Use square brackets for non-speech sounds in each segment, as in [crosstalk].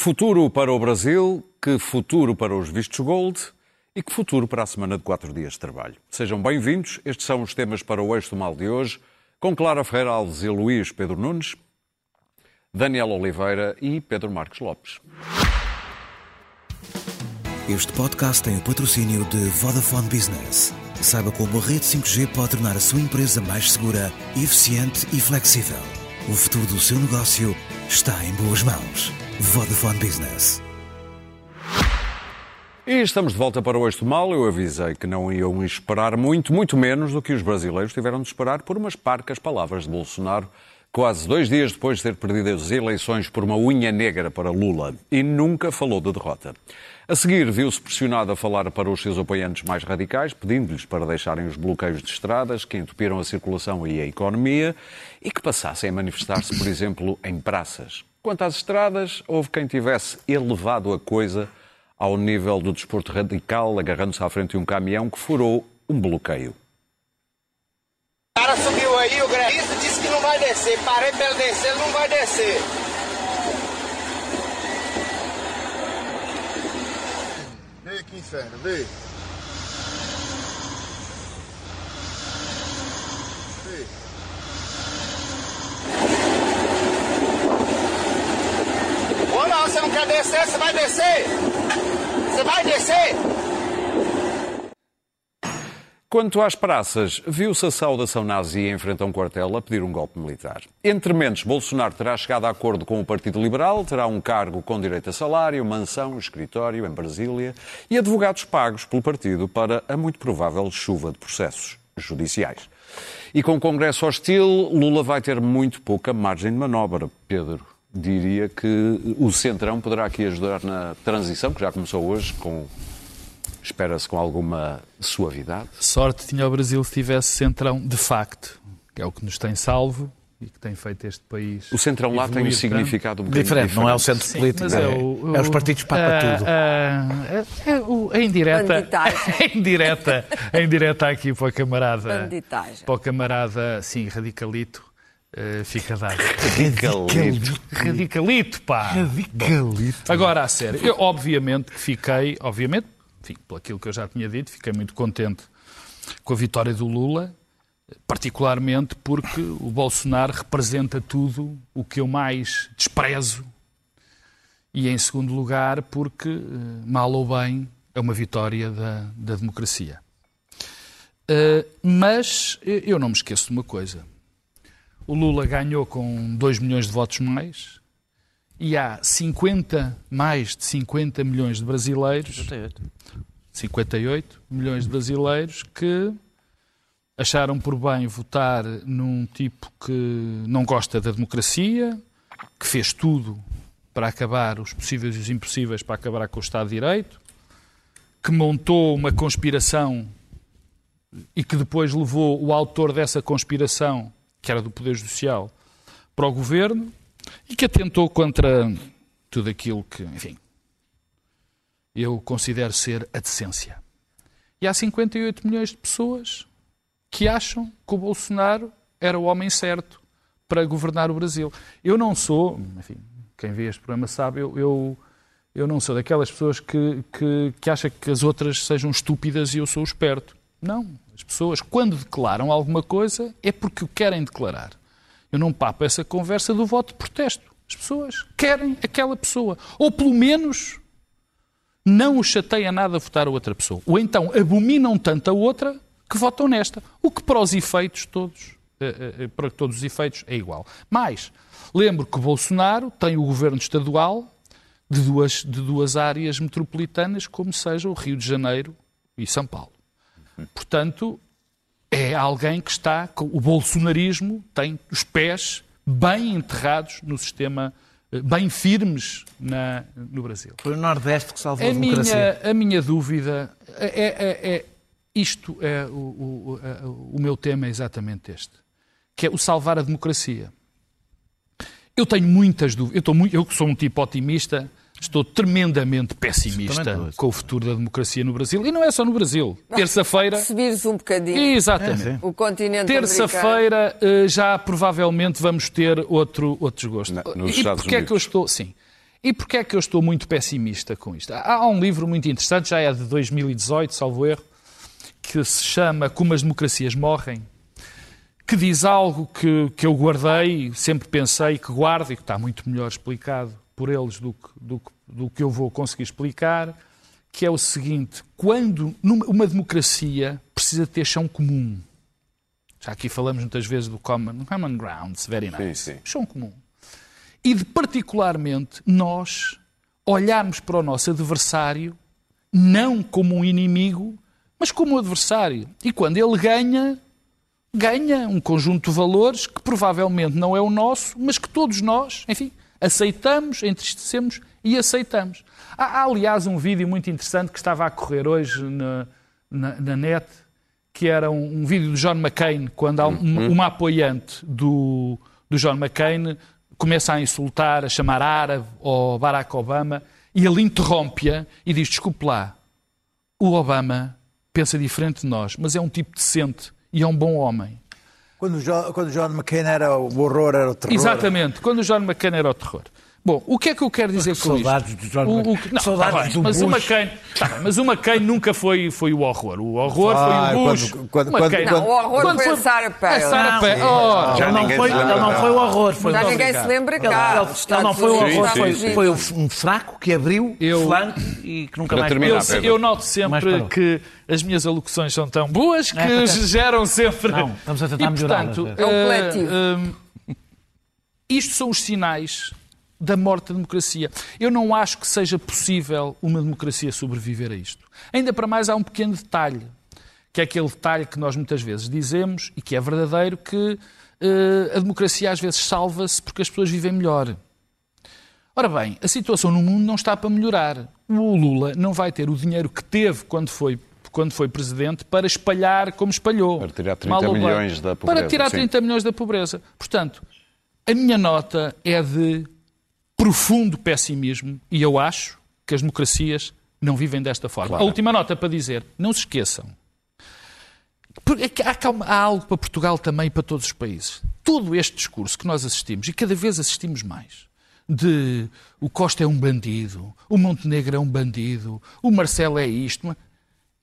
Futuro para o Brasil, que futuro para os vistos gold e que futuro para a semana de quatro dias de trabalho. Sejam bem-vindos, estes são os temas para o Eixo do Mal de hoje, com Clara Ferreira Alves e Luís Pedro Nunes, Daniel Oliveira e Pedro Marques Lopes. Este podcast tem o patrocínio de Vodafone Business. Saiba como a rede 5G pode tornar a sua empresa mais segura, eficiente e flexível. O futuro do seu negócio está em boas mãos. Vodafone Business. E estamos de volta para o Eixo Mal. Eu avisei que não iam esperar muito, muito menos do que os brasileiros tiveram de esperar por umas parcas palavras de Bolsonaro, quase dois dias depois de ter perdido as eleições por uma unha negra para Lula. E nunca falou de derrota. A seguir, viu-se pressionado a falar para os seus apoiantes mais radicais, pedindo-lhes para deixarem os bloqueios de estradas que entupiram a circulação e a economia e que passassem a manifestar-se, por exemplo, em praças. Quanto às estradas, houve quem tivesse elevado a coisa ao nível do desporto radical, agarrando-se à frente de um caminhão que furou um bloqueio. O cara subiu aí, o grevista disse que não vai descer. Parei para ele descer, ele não vai descer. Vem aqui, inferno, vem. Vem. Ou não, você não quer descer, você vai descer. Você vai descer. Quanto às praças, viu-se a saudação nazi em frente a um quartel a pedir um golpe militar. Entre mentes, Bolsonaro terá chegado a acordo com o Partido Liberal, terá um cargo com direito a salário, mansão, escritório em Brasília e advogados pagos pelo partido para a muito provável chuva de processos judiciais. E com o Congresso hostil, Lula vai ter muito pouca margem de manobra, Pedro. Diria que o Centrão poderá aqui ajudar na transição, que já começou hoje, com espera-se com alguma suavidade. Sorte tinha o Brasil se tivesse centrão de facto, que é o que nos tem salvo e que tem feito este país. O Centrão lá tem um significado um bocadinho Diferente, não é o centro Sim, político. é, é o- é os partidos papa a- tudo. a- a- o- a indireta, [laughs] a indireta, a indireta aqui para o camarada, Banditagem. para o camarada, sim, radicalito, eh, fica dado. Radicalito. Radicalito, pá! Radicalito. Agora, a sério, eu obviamente que fiquei, obviamente, enfim, pelo aquilo que eu já tinha dito, fiquei muito contente com a vitória do Lula, particularmente porque o Bolsonaro representa tudo o que eu mais desprezo e, em segundo lugar, porque, eh, mal ou bem, é uma vitória da, da democracia. Eh, mas eu não me esqueço de uma coisa. O Lula ganhou com 2 milhões de votos mais e há 50, mais de 50 milhões de brasileiros 58 milhões de brasileiros que acharam por bem votar num tipo que não gosta da democracia, que fez tudo para acabar os possíveis e os impossíveis para acabar com o Estado de Direito, que montou uma conspiração e que depois levou o autor dessa conspiração, que era do Poder Judicial, para o governo e que atentou contra tudo aquilo que, enfim, eu considero ser a decência. E há 58 milhões de pessoas que acham que o Bolsonaro era o homem certo para governar o Brasil. Eu não sou, enfim, quem vê este programa sabe, eu, eu, eu não sou daquelas pessoas que, que, que acham que as outras sejam estúpidas e eu sou o esperto. Não. As pessoas, quando declaram alguma coisa, é porque o querem declarar. Eu não papo essa conversa do voto de protesto. As pessoas querem aquela pessoa. Ou pelo menos não os chateia nada votar a outra pessoa. Ou então abominam tanto a outra que votam nesta. O que para os efeitos todos, eh, eh, para todos os efeitos, é igual. Mas lembro que Bolsonaro tem o governo estadual de duas, de duas áreas metropolitanas, como seja o Rio de Janeiro e São Paulo. Portanto, é alguém que está. com- O bolsonarismo tem os pés bem enterrados no sistema, eh, bem firmes na- no Brasil. Foi o Nordeste que salvou a, A democracia. minha, a minha dúvida é, é- é- isto é o, o- o meu tema é exatamente este, que é o salvar a democracia. Eu tenho muitas dúvidas. Eu, estou muito, eu sou um tipo otimista, estou tremendamente pessimista com o futuro da democracia no Brasil. E não é só no Brasil. Terça-feira. Subires um bocadinho Exatamente. o continente. Terça-feira eh, já provavelmente vamos ter outro, outro desgosto. Na- nos e Estados porquê é que eu estou. Sim. E porquê é que eu estou muito pessimista com isto? Há há um livro muito interessante, já é de 2018, salvo erro, que se chama Como as Democracias Morrem, que diz algo que, que eu guardei, sempre pensei que guardo e que está muito melhor explicado por eles do que, do, do que eu vou conseguir explicar, que é o seguinte: quando numa, uma democracia precisa ter chão comum, já aqui falamos muitas vezes do common, common ground, very nice, Sim, sim. chão comum, e de particularmente nós olharmos para o nosso adversário não como um inimigo, mas como um adversário. E quando ele ganha, ganha um conjunto de valores que provavelmente não é o nosso, mas que todos nós, enfim, aceitamos, entristecemos e aceitamos. Há, há, aliás, um vídeo muito interessante que estava a correr hoje na, na- na net, que era um, um vídeo do John McCain, quando há um- uma apoiante do, do John McCain começa a insultar, a chamar árabe ao Barack Obama, e ele interrompe-a e diz, desculpe lá, o Obama pensa diferente de nós, mas é um tipo decente e é um bom homem. Quando o John, McCain era o horror, era o terror. Exatamente, quando o John McCain era o terror. Bom, o que é que eu quero dizer com saudades isto? do John o, o, não, Saudades tá bem, do mas Bush. McCain, tá bem, mas o McCain nunca foi, foi o horror. O horror Ah, foi o Bush. quando- quando- O McCain- quando- Não, o horror foi a Sarah Palin. A Sarah Não, Palin. Oh, Já Ele não, foi, ele não foi o horror. Foi Já ninguém se lembra cá. Ele, ele não foi o horror, Sim, foi, foi um fraco que abriu Eu- o flanco e que nunca mais terminar, Eu. Pedro. eu noto sempre que as minhas alocuções são tão boas que É, geram sempre. Não, estamos a tentar e, melhorar. É um eh, coletivo. eh, isto são os sinais da morte da democracia. Eu não acho que seja possível uma democracia sobreviver a isto. Ainda para mais há um pequeno detalhe, que é aquele detalhe que nós muitas vezes dizemos e que é verdadeiro, que eh, a democracia às vezes salva-se porque as pessoas vivem melhor. Ora bem, a situação no mundo não está para melhorar. O Lula não vai ter o dinheiro que teve quando foi, quando foi presidente para espalhar como espalhou. Para tirar 30 Mal ou bem. milhões da Para pobreza, tirar sim. 30 milhões da pobreza. Portanto, a minha nota é de profundo pessimismo e eu acho que as democracias não vivem desta forma. Claro. A última nota para dizer, não se esqueçam. É Há, há algo para Portugal também e para todos os países. Todo este discurso que nós assistimos, e cada vez assistimos mais, de o Costa é um bandido, o Montenegro é um bandido, o Marcelo é isto.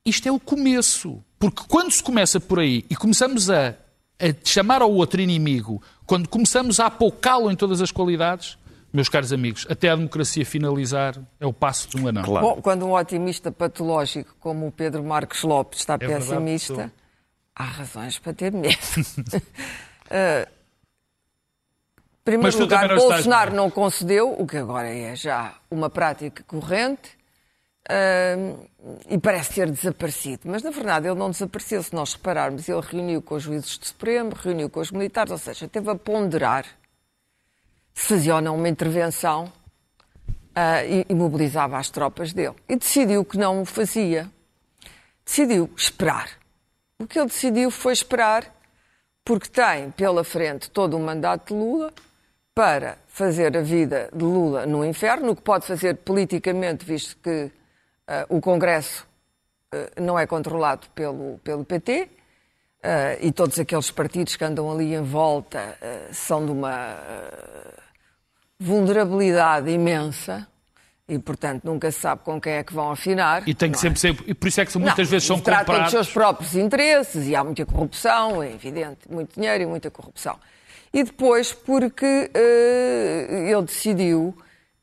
Isto é o começo. Porque quando se começa por aí e começamos a, a chamar ao outro inimigo, quando começamos a apocá-lo em todas as qualidades, meus caros amigos, até a democracia finalizar é o passo de um anão. Claro. Bom, quando um otimista patológico como o Pedro Marcos Lopes está É pessimista, há razões para ter medo. [laughs] Em primeiro lugar, não Bolsonaro não concedeu, o que agora é já uma prática corrente, eh, e parece ter desaparecido. Mas, na verdade, ele não desapareceu. Se nós repararmos, ele reuniu com os juízes de Supremo, reuniu com os militares, ou seja, teve a ponderar fazia ou não uma intervenção ah, e, mobilizava as tropas dele. E decidiu que não o fazia. Decidiu esperar. O que ele decidiu foi esperar, porque tem pela frente todo o mandato de Lula para fazer a vida de Lula no inferno, o que pode fazer politicamente, visto que ah, o Congresso ah, não é controlado pelo, pelo PT. ah, e todos aqueles partidos que andam ali em volta são de uma vulnerabilidade imensa e, portanto, nunca se sabe com quem é que vão afinar. E tem que é? sempre ser. E por isso é que muitas Não, vezes são tratam comprados. dos seus próprios interesses e há muita corrupção, é evidente, muito dinheiro e muita corrupção. E depois porque eh, ele decidiu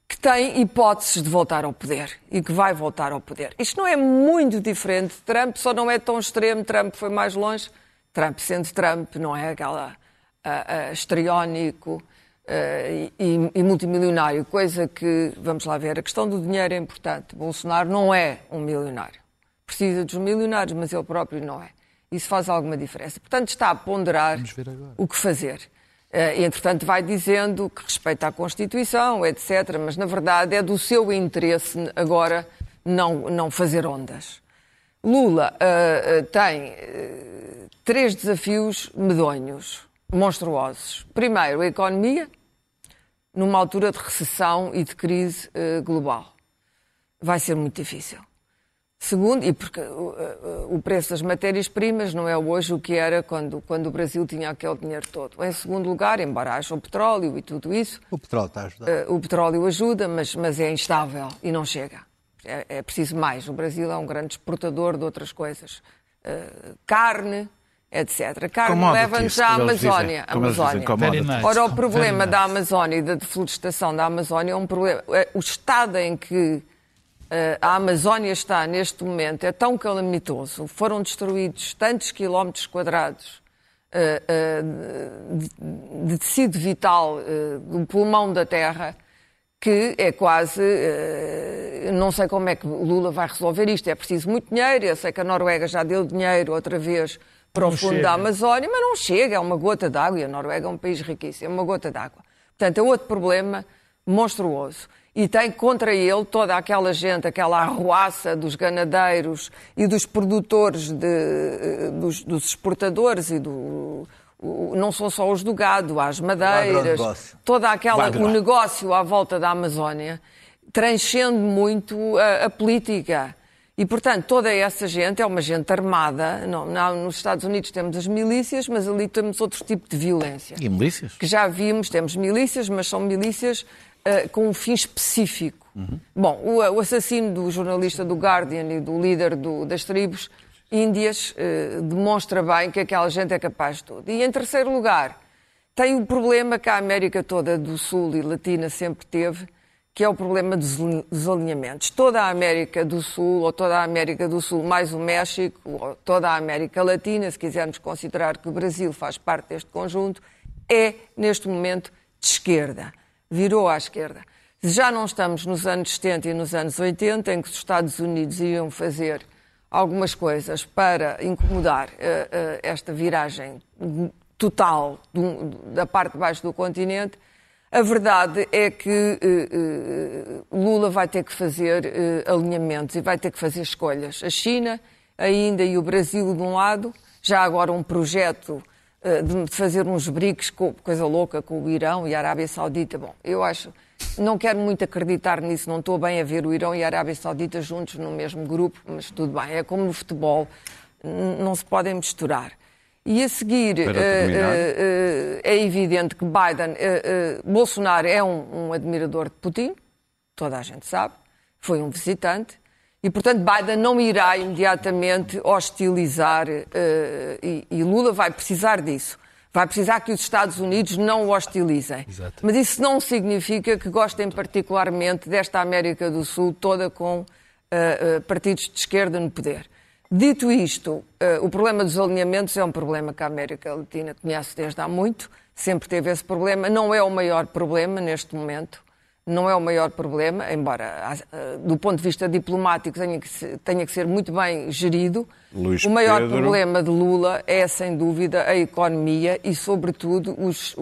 que tem hipóteses de voltar ao poder e que vai voltar ao poder. Isto não é muito diferente de Trump, só não é tão extremo. Trump foi mais longe. Trump sendo Trump, não é aquela ah, ah, histriónico eh, e, e multimilionário, coisa que, vamos lá ver, a questão do dinheiro é importante. Bolsonaro não é um milionário. Precisa dos milionários, mas ele próprio não é. Isso faz alguma diferença. Portanto, está a ponderar o que fazer. Eh, E, entretanto, vai dizendo que respeita a Constituição, etc. Mas, na verdade, é do seu interesse agora não, não fazer ondas. Lula eh, tem três desafios medonhos, monstruosos. Primeiro, a economia, numa altura de recessão e de crise eh, global. Vai ser muito difícil. Segundo, e porque o, o preço das matérias-primas não é hoje o que era quando, quando o Brasil tinha aquele dinheiro todo. Em segundo lugar, embora haja o petróleo e tudo isso, O petróleo está a ajudar. eh, o petróleo ajuda, mas, mas é instável e não chega. É, é preciso mais. O Brasil é um grande exportador de outras coisas. Eh, carne, etc. Carne Commodities, leva-nos à dizem. Amazónia. Dizem, Amazónia. Ora, o problema da Amazónia e da deflorestação da Amazónia é um problema. é, O estado em que eh, a Amazónia está neste momento é tão calamitoso. Foram destruídos tantos quilómetros quadrados eh, eh, de, tecido vital do pulmão da terra que é quase. não sei como é que o Lula vai resolver isto. É preciso muito dinheiro. Eu sei que a Noruega já deu dinheiro outra vez para o Não fundo chega. da Amazónia, mas não chega. É uma gota d'água e a Noruega é um país riquíssimo. É uma gota d'água. Portanto, é outro problema monstruoso. E tem contra ele toda aquela gente, aquela arruaça dos ganadeiros e dos produtores, de, eh, dos, dos exportadores e do. Não são só os do gado, as madeiras, toda aquela, o negócio à volta da Amazónia transcende muito a, a política. E, portanto, toda essa gente é uma gente armada. Não, não, nos Estados Unidos temos as milícias, mas ali temos outro tipo de violência E milícias? que já vimos, temos milícias, mas são milícias eh, com um fim específico. Bom, o, o assassino do jornalista do Guardian e do líder do- das tribos índias eh, demonstra bem que aquela gente é capaz de tudo. E em terceiro lugar, tem o problema que a América toda do Sul e Latina sempre teve, que é o problema dos ali- dos alinhamentos. Toda a América do Sul, ou toda a América do Sul mais o México, ou toda a América Latina, se quisermos considerar que o Brasil faz parte deste conjunto, é, neste momento, de esquerda. Virou à esquerda. Já não estamos nos anos 70 e nos anos 80, em que os Estados Unidos iam fazer algumas coisas para incomodar eh, eh, esta viragem total do- da parte de baixo do continente, a verdade é que eh, eh, Lula vai ter que fazer eh, alinhamentos e vai ter que fazer escolhas. A China ainda e o Brasil de um lado, já agora um projeto de fazer uns BRICS, com, coisa louca, com o Irão e a Arábia Saudita. Bom, eu acho, não quero muito acreditar nisso, não estou bem a ver o Irão e a Arábia Saudita juntos no mesmo grupo, mas tudo bem, é como no futebol, não se podem misturar. E a seguir, eh, eh, é evidente que Biden, Bolsonaro é um, um admirador de Putin, toda a gente sabe, foi um visitante, e portanto Biden não irá imediatamente hostilizar, e, e Lula vai precisar disso. Vai precisar que os Estados Unidos não o hostilizem. Exato. Mas isso não significa que gostem particularmente desta América do Sul toda com partidos de esquerda no poder. Dito isto, eh, o problema dos alinhamentos é um problema que a América Latina conhece desde há muito, sempre teve esse problema. Não é o maior problema neste momento, não é o maior problema, embora ah, ah, do ponto de vista diplomático tenha que ser, tenha que ser muito bem gerido. Luís o maior Pedro. problema de Lula é, sem dúvida, a economia e, sobretudo, os,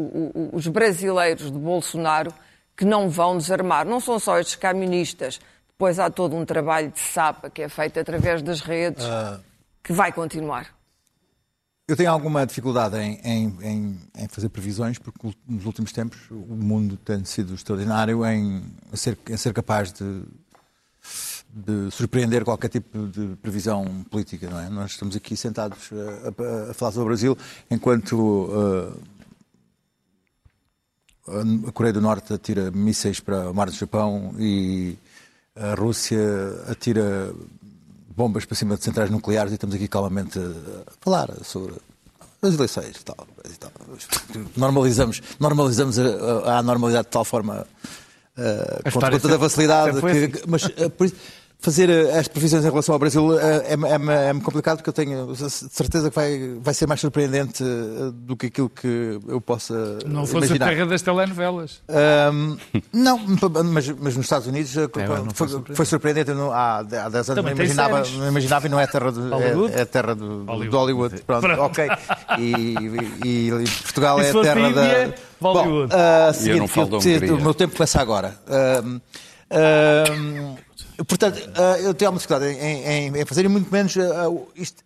os brasileiros de Bolsonaro que não vão desarmar. Não são só estes camionistas. Depois há todo um trabalho de sapa que é feito através das redes que vai continuar. Eu tenho alguma dificuldade em, em- em- em fazer previsões, porque nos últimos tempos o mundo tem sido extraordinário em ser, ser capaz de, de surpreender qualquer tipo de previsão política. Não é? Nós estamos aqui sentados a, a- a falar sobre o Brasil, enquanto uh, a Coreia do Norte atira mísseis para o mar do Japão e a Rússia atira bombas para cima de centrais nucleares e estamos aqui calmamente a falar sobre as eleições e tal. e tal. Normalizamos, normalizamos a, a, a normalidade de tal forma uh, com, história com toda a facilidade. que- mas uh, por isso, fazer uh, as previsões em relação ao Brasil uh, é, é, é complicado porque eu tenho certeza que vai, vai ser mais surpreendente uh, do que aquilo que eu possa Não fosse imaginar. a terra das telenovelas. Ahm, não, mas, mas nos Estados Unidos eh, É, não foi foi, foi surpreendente. não- há, há 10 anos Também não imaginava, não imaginava e não é terra, de, Hollywood? é, é terra do, do- Hollywood. do Hollywood. Pronto, Pronto. ok. E, e- e Portugal E é a terra Índia, da. Bollywood. Bom, ah, não seguinte, falo da eu- Hungria. o meu tempo começa agora. Ahm, ahm, portanto, ah, eu tenho alguma dificuldade em, em- em fazer e muito menos o- isto.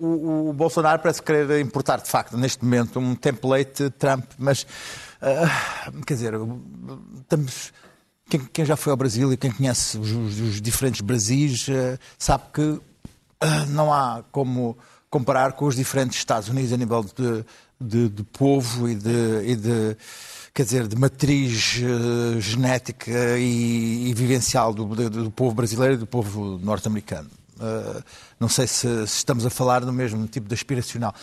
O, o Bolsonaro parece querer importar, de facto, neste momento, um template Trump, mas ah, quer dizer, estamos, quem, quem já foi ao Brasil e quem conhece os, os- diferentes Brasis eh, sabe que não há como comparar com os diferentes Estados Unidos a nível de, de- de povo e de, e de, quer dizer, de matriz eh, genética e, e vivencial do, do- povo brasileiro e do povo norte-americano. Ah, não sei se, se estamos a falar do mesmo tipo de aspiracional.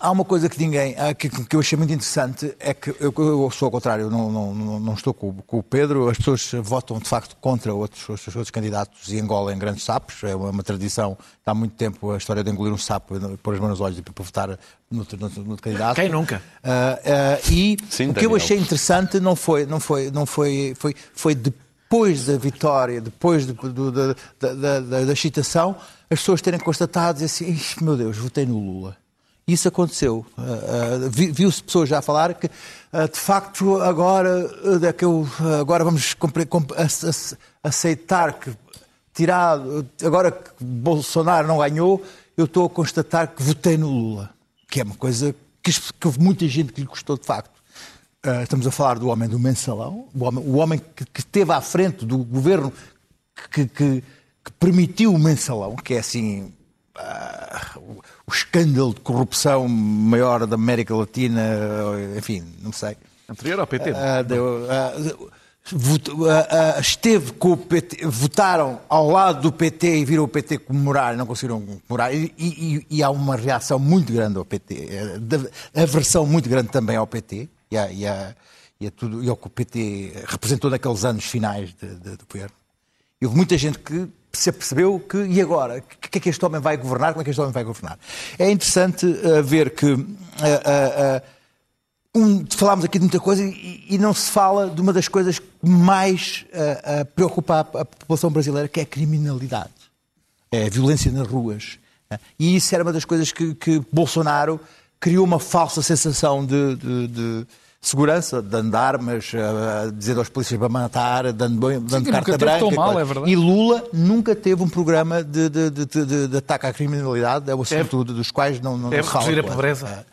Há uma coisa que ninguém, ah, que, que eu achei muito interessante, é que eu, eu sou ao contrário, eu não, não, não, estou com, o- com o Pedro, as pessoas votam de facto contra outros, outros, outros candidatos e engolam grandes sapos, é uma, uma tradição, há muito tempo a história de engolir um sapo, pôr as mãos nos olhos e para votar no, no, no, no candidato. Quem nunca? Ah, ah, e Sim, o que eu Daniel. achei interessante não foi, não foi, não foi, foi, foi depois da vitória, depois do- do- da, da, da, da, da excitação, as pessoas terem constatado e assim, "Ih, meu Deus, votei no Lula. Isso aconteceu. Ah, vi- Viu-se pessoas já a falar que, ah, de facto, agora, é que eu, agora vamos aceitar que, tirado, agora que Bolsonaro não ganhou, eu estou a constatar que votei no Lula. Que é uma coisa que, que houve muita gente que lhe custou, de facto. Ah, estamos a falar do homem do mensalão, o homem, o homem que, que esteve à frente do governo que, que- que permitiu o mensalão, que é assim ah, o, escândalo de corrupção maior da América Latina, enfim, não sei. Anterior ao PT. Ah, deu, ah, vot- ah, ah, esteve com o PT, votaram ao lado do PT e viram o PT comemorar, não conseguiram comemorar, e, e- e há uma reação muito grande ao PT, eh, aversão muito grande também ao PT e, a, e, a- e a tudo, e ao que o PT representou naqueles anos finais de, de, do governo. E houve muita gente que se percebeu que, e agora? O que é que este homem vai governar? Como é que este homem vai governar? É interessante ah, ver que ah, ah, um, falámos aqui de muita coisa e, e não se fala de uma das coisas que mais preocupa a, a população brasileira, que é a criminalidade. É a violência nas ruas. Ah, E isso era uma das coisas que, que Bolsonaro criou uma falsa sensação de, de- de segurança, dando armas, dizendo aos polícias para matar, dando, dando que carta branca. mal, é. E Lula nunca teve um programa de, de- de- de- ataque à criminalidade, é o assunto dos quais não, não Deve reduzir a pobreza.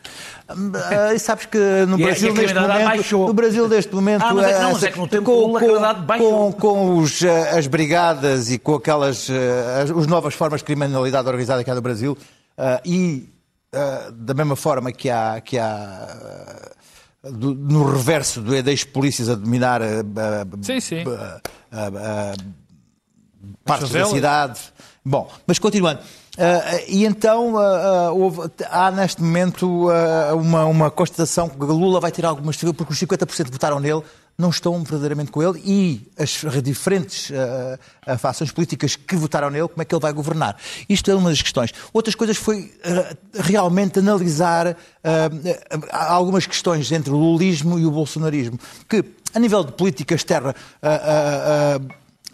Ah, e sabes que no E Brasil, a neste momento, baixou. no Brasil neste momento, Ah, mas é que não, mas é que no tempo com, com, com, com os, as brigadas e com aquelas as, as novas formas de criminalidade organizada que há no Brasil ah, e da mesma forma que há, que há do- no reverso do ex-polícias a dominar ah, ah, Sim, sim. ah, partes da cidade. Bom, mas continuando. Ah, e então ah, ah, houve- há neste momento uma, uma constatação que Lula vai tirar algumas porque os 50% que votaram nele não estão verdadeiramente com ele e as diferentes ah, ah, fações políticas que votaram nele, como é que ele vai governar? Isto é uma das questões. Outras coisas foi ah, realmente analisar ah, algumas questões entre o lulismo e o bolsonarismo, que a nível de política externa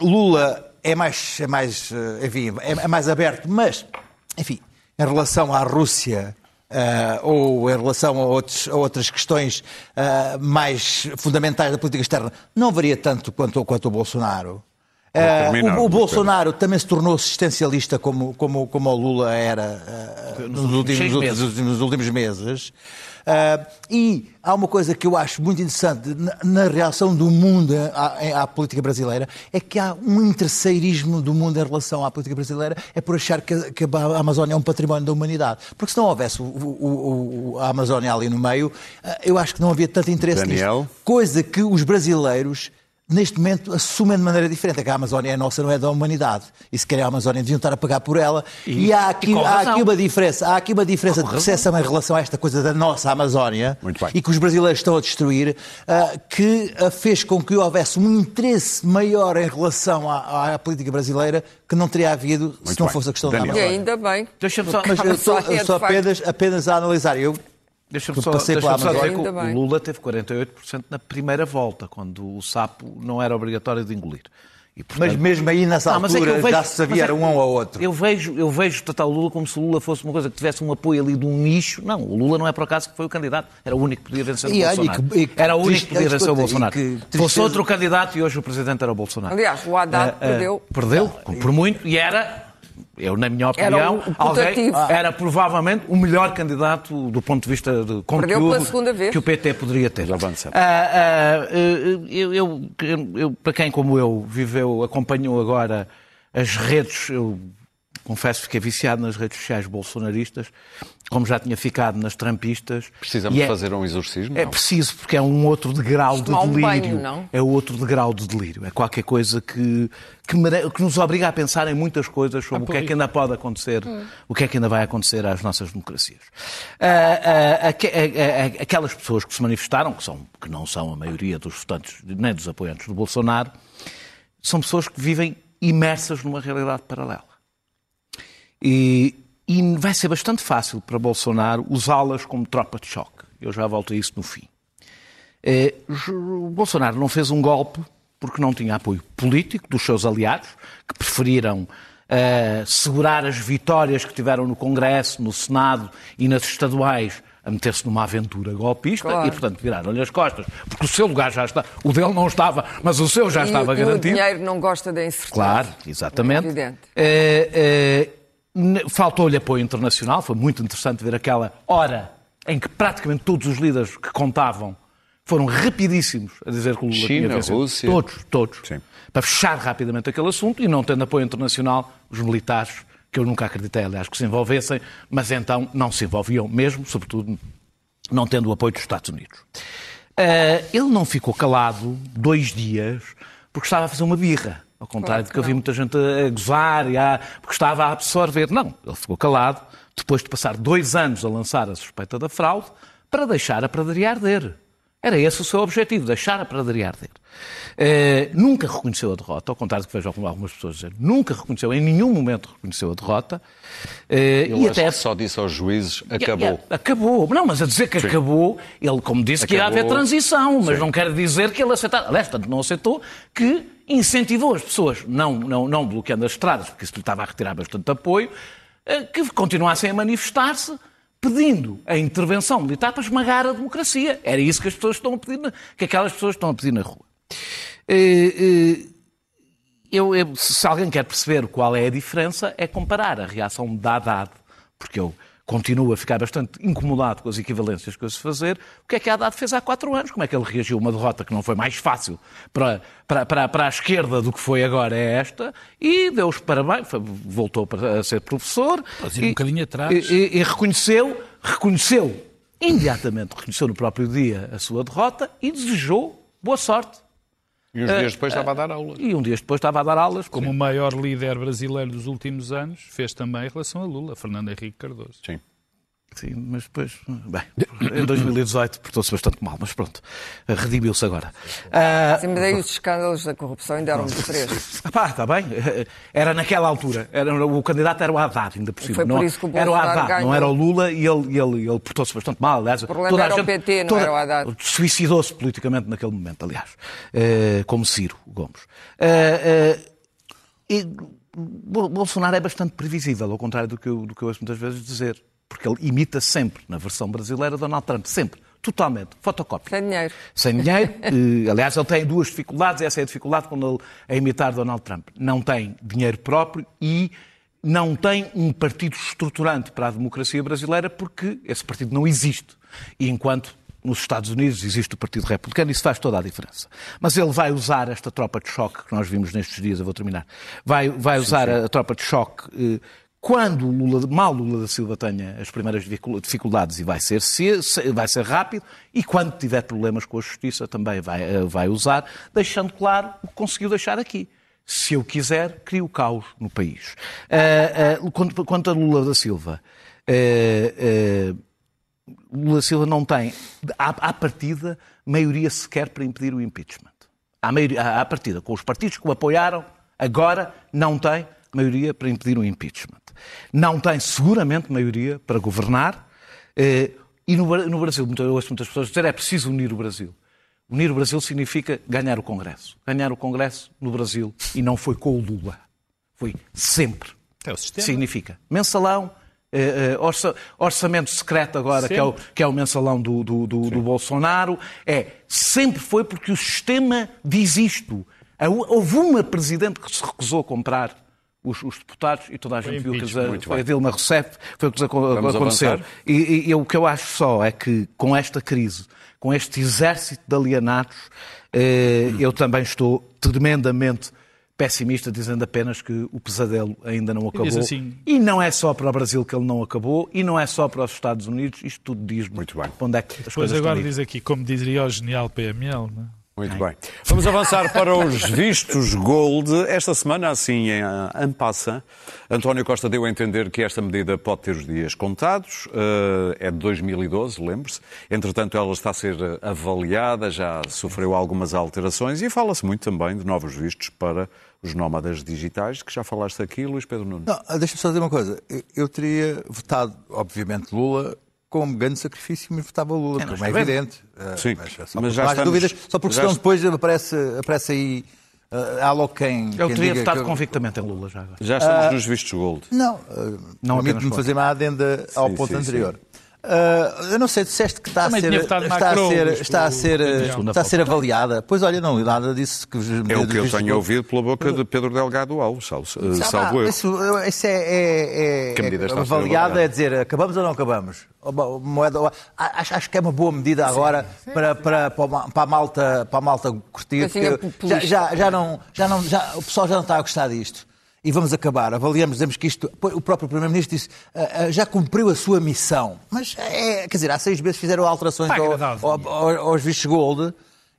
Lula é mais, é mais, eh, enfim, é, é mais aberto, mas, enfim, em relação à Rússia eh, ou em relação a, outros- a outras questões eh, mais fundamentais da política externa, não varia tanto quanto, quanto o Bolsonaro. Terminar, o, o Bolsonaro também se tornou assistencialista como, como, como o Lula era eh, nos, últimos, nos meses. últimos- nos últimos meses. Ah, e há uma coisa que eu acho muito interessante na, na reação do mundo à, à política brasileira, é que há um interesseirismo do mundo em relação à política brasileira, é por achar que, a- que a Amazónia é um património da humanidade. Porque se não houvesse o- o- o- a Amazónia ali no meio, eu acho que não havia tanto interesse Daniel? nisto. Coisa que os brasileiros neste momento assumem de maneira diferente. É que a Amazónia é nossa, não é da humanidade. E se calhar a Amazónia deviam estar a pagar por ela. E, há, aqui, e há aqui uma diferença, há aqui uma diferença de percepção em relação a esta coisa da nossa Amazónia e que os brasileiros estão a destruir, ah, que ah, fez com que houvesse um interesse maior em relação à, à política brasileira que não teria havido se Muito não bem. fosse a questão Daniel. da E Amazónia. ainda bem. Deixa-me só, Mas só facto. apenas, apenas a analisar. Eu deixa-me Eu só, deixa-me pela só dizer que o. Lula teve 48% na primeira volta, quando o sapo não era obrigatório de engolir. E, portanto, mas mesmo aí nessa mas é altura vejo- já se sabia é um ou outro. Eu vejo, eu vejo o Lula como se o Lula fosse uma coisa que tivesse um apoio ali de um nicho. Não, o Lula não é por acaso que foi o candidato. Era o único que podia vencer E o Bolsonaro. e que- e que era o único que podia vencer o escuta, Bolsonaro. que Fosse outro candidato e hoje o presidente era o Bolsonaro. Aliás, o Haddad Ah, ah, perdeu. Perdeu, por muito, e era Eu, na minha Era opinião, o alguém era provavelmente o melhor candidato do ponto de vista de conteúdo que o PT poderia ter. Já avança. Ah, ah, eu, eu- eu- para quem como eu viveu, acompanhou agora as redes, eu confesso que fiquei viciado nas redes sociais bolsonaristas, como já tinha ficado nas trampistas. Precisamos é- fazer um exorcismo? é Não. preciso, porque é um outro degrau de tomar um banho, delírio. não? É outro degrau de delírio. É qualquer coisa que, que, mere- que nos obriga a pensar em muitas coisas sobre o que é que ainda pode acontecer, o que é que ainda vai acontecer às nossas democracias. Ah, ah, ah, ah, aquelas pessoas que se manifestaram, que, são, que não são a maioria dos votantes nem dos apoiantes do Bolsonaro, são pessoas que vivem imersas numa realidade paralela. E, e vai ser bastante fácil para Bolsonaro usá-las como tropa de choque. Eu já volto a isso no fim. Eh, o Bolsonaro não fez um golpe porque não tinha apoio político dos seus aliados, que preferiram eh, segurar as vitórias que tiveram no Congresso, no Senado e nas estaduais a meter-se numa aventura golpista Claro. e, portanto, viraram-lhe as costas. Porque o seu lugar já está. O dele não estava, mas o seu já E- estava e o garantido. dinheiro não gosta da incerteza. Claro, exatamente. É evidente. Eh, n- Faltou-lhe apoio internacional, foi muito interessante ver aquela hora em que praticamente todos os líderes que contavam foram rapidíssimos a dizer que o Lula China, tinha vencido. Rússia. Todos, todos. Sim. Para fechar rapidamente aquele assunto e não tendo apoio internacional, os militares, que eu nunca acreditei, aliás, que se envolvessem, mas então não se envolviam mesmo, sobretudo não tendo o apoio dos Estados Unidos. Ah, ele não ficou calado dois dias porque estava a fazer uma birra. Ao contrário Claro de que eu vi muita gente a gozar e a, porque estava a absorver. Não, ele ficou calado depois de passar dois anos a lançar a suspeita da fraude para deixar a pradaria arder. Era esse o seu objetivo, deixar a pradaria arder. Eh, nunca reconheceu a derrota, ao contrário do que vejo algumas pessoas dizer. Nunca reconheceu, em nenhum momento reconheceu a derrota. Eh, Eu e até só disse aos juízes, acabou. yeah, acabou. Não, mas a dizer que acabou, ele, como disse, que ia Acabou. haver transição, mas Sim. não quer dizer que ele aceitar. Aliás, tanto não aceitou que incentivou as pessoas, não, não, não bloqueando as estradas, porque isso lhe estava a retirar bastante apoio, eh, que continuassem a manifestar-se pedindo a intervenção militar para esmagar a democracia. Era isso que as pessoas estão a pedir, que aquelas pessoas estão a pedir na rua. Eh, eh, eu, eu- se alguém quer perceber qual é a diferença, é comparar a reação de Haddad, porque eu continuo a ficar bastante incomodado com as equivalências que eu se fazer. O que é que Haddad fez há quatro anos? Como é que ele reagiu a uma derrota que não foi mais fácil para, para, para, para a esquerda do que foi agora é esta? E deu os parabéns, voltou para a ser professor. Mas ir um e- bocadinho atrás. E, e- e reconheceu, reconheceu, imediatamente reconheceu no próprio dia a sua derrota e desejou boa sorte. E uns dias depois estava a dar aulas. E um dia depois estava a dar aulas. Como o maior líder brasileiro dos últimos anos, fez também em relação a Lula, Fernando Henrique Cardoso. Sim. Sim, mas depois, bem, em 2018 portou-se bastante mal, mas pronto, redimiu-se agora. Ah, Sim, mas aí os escândalos da corrupção ainda eram muito frescos. [laughs] pá, está bem, era naquela altura, era, o candidato era o Haddad, ainda por cima. Foi por não, isso que o era o Bolsonaro Haddad, não ganhou. era o Lula e ele, ele, ele portou-se bastante mal. Aliás, o problema era o PT, não era o Haddad. Suicidou-se politicamente naquele momento, aliás, eh, como Ciro Gomes. Eh, eh, e Bo- Bolsonaro é bastante previsível, ao contrário do que, eu, do que eu ouço muitas vezes dizer. Porque ele imita sempre, na versão brasileira, Donald Trump. Sempre. Totalmente. Fotocópia. Sem dinheiro. Sem dinheiro. Eh, aliás, ele tem duas dificuldades. Essa é a dificuldade quando ele é imitar Donald Trump. Não tem dinheiro próprio e não tem um partido estruturante para a democracia brasileira porque esse partido não existe. E enquanto nos Estados Unidos existe o Partido Republicano, isso faz toda a diferença. Mas ele vai usar esta tropa de choque que nós vimos nestes dias, eu vou terminar, vai, vai usar A, a tropa de choque eh, quando Lula, mal Lula da Silva tenha as primeiras dificu- dificuldades e vai ser, vai ser rápido, e quando tiver problemas com a justiça também vai, eh, vai usar, deixando claro o que conseguiu deixar aqui. Se eu quiser, crio caos no país. Ah, ah, quanto, a Lula da Silva, eh, Lula da Silva não tem, à, à partida, maioria sequer para impedir o impeachment. À, maioria, à partida, com os partidos que o apoiaram, agora não tem maioria para impedir o impeachment. Não tem, seguramente, maioria para governar. eh, e no, Bra- no Brasil, eu ouço muitas pessoas dizer é preciso unir o Brasil. Unir o Brasil significa ganhar o Congresso. Ganhar o Congresso no Brasil. E não foi com o Lula. Foi sempre. É o sistema. Significa mensalão, eh, eh, orça- orçamento secreto agora, que é, o, que é o mensalão do, do, do- do Bolsonaro. É, sempre foi porque o sistema diz isto. Houve uma presidente que se recusou a comprar os, os deputados e toda a gente viu que foi a Dilma Rousseff, foi o que lhes aconteceu. E, e- e o que eu acho só é que com esta crise, com este exército de alienados, eh, eu também estou tremendamente pessimista, dizendo apenas que o pesadelo ainda não acabou. assim- E não é só para o Brasil que ele não acabou, e não é só para os Estados Unidos, isto tudo diz-me Muito bem. para onde é que as Pois coisas agora a diz aqui, como diria o genial PML, não é? Muito bem. Vamos avançar para os vistos Gold. Esta semana, assim, em Ampassa, António Costa deu a entender que esta medida pode ter os dias contados. Eh, É de 2012, lembre-se. Entretanto, ela está a ser avaliada, já sofreu algumas alterações e fala-se muito também de novos vistos para os nómadas digitais, que já falaste aqui, Luís Pedro Nunes. Não, deixa-me só dizer uma coisa. Eu teria votado, obviamente, Lula com grande sacrifício, mas votava Lula, É, como é sabemos. evidente. Uh, Sim, mas, só mas por já mais estamos- dúvidas, só senão est- depois aparece, aparece aí. Uh, há logo quem. Eu quem teria diga votado que- convictamente em Lula já agora. Já estamos nos vistos Gold. Não, uh, Não permite-me fazer uma adenda ao Sim, ponto sim, anterior. Uh, eu não sei, disseste que está a ser, está a Macron, ser, mas está a ser, o- está a ser avaliada. Pois olha, não, nada disso que os É o que eu tenho ouvido pela boca de Pedro Delgado Alves, salvo, salvo eu. Isso, isso é, é, é- Que medida está a ser avaliada, é dizer acabamos ou não acabamos? Moeda, acho, acho que é uma boa medida agora para, para, para, a ma- para a malta, para a malta curtir. Assim é já, já, já não, já não, já, o pessoal já não está a gostar disto. E vamos acabar. Avaliamos, dizemos que isto. O próprio Primeiro-Ministro disse ah, ah, já cumpriu a sua missão. Mas, é, quer dizer, há seis meses fizeram alterações ao- ao- ao- aos vistos gold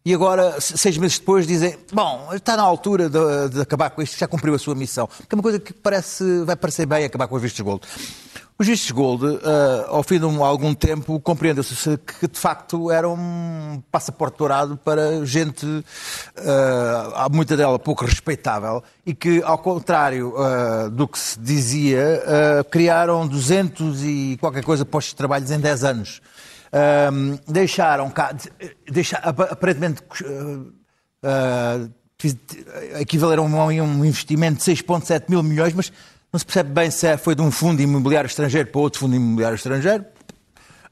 e agora, se- seis meses depois, dizem: Bom, está na altura de, de acabar com isto, já cumpriu a sua missão. Porque é uma coisa que parece, vai parecer bem acabar com os vistos gold. Os vistos gold, ah, ao fim de um- algum tempo, compreendeu-se que de facto era um passaporte dourado para gente, há muita dela pouco respeitável, e que, ao contrário ah, do que se dizia, ah, criaram 200 e qualquer coisa postos de trabalho em 10 anos. Ahm, deixaram deixa, ap- aparentemente equivaleram a um investimento de 6,7 mil milhões, mas não se percebe bem se é- foi de um fundo imobiliário estrangeiro para outro fundo imobiliário estrangeiro.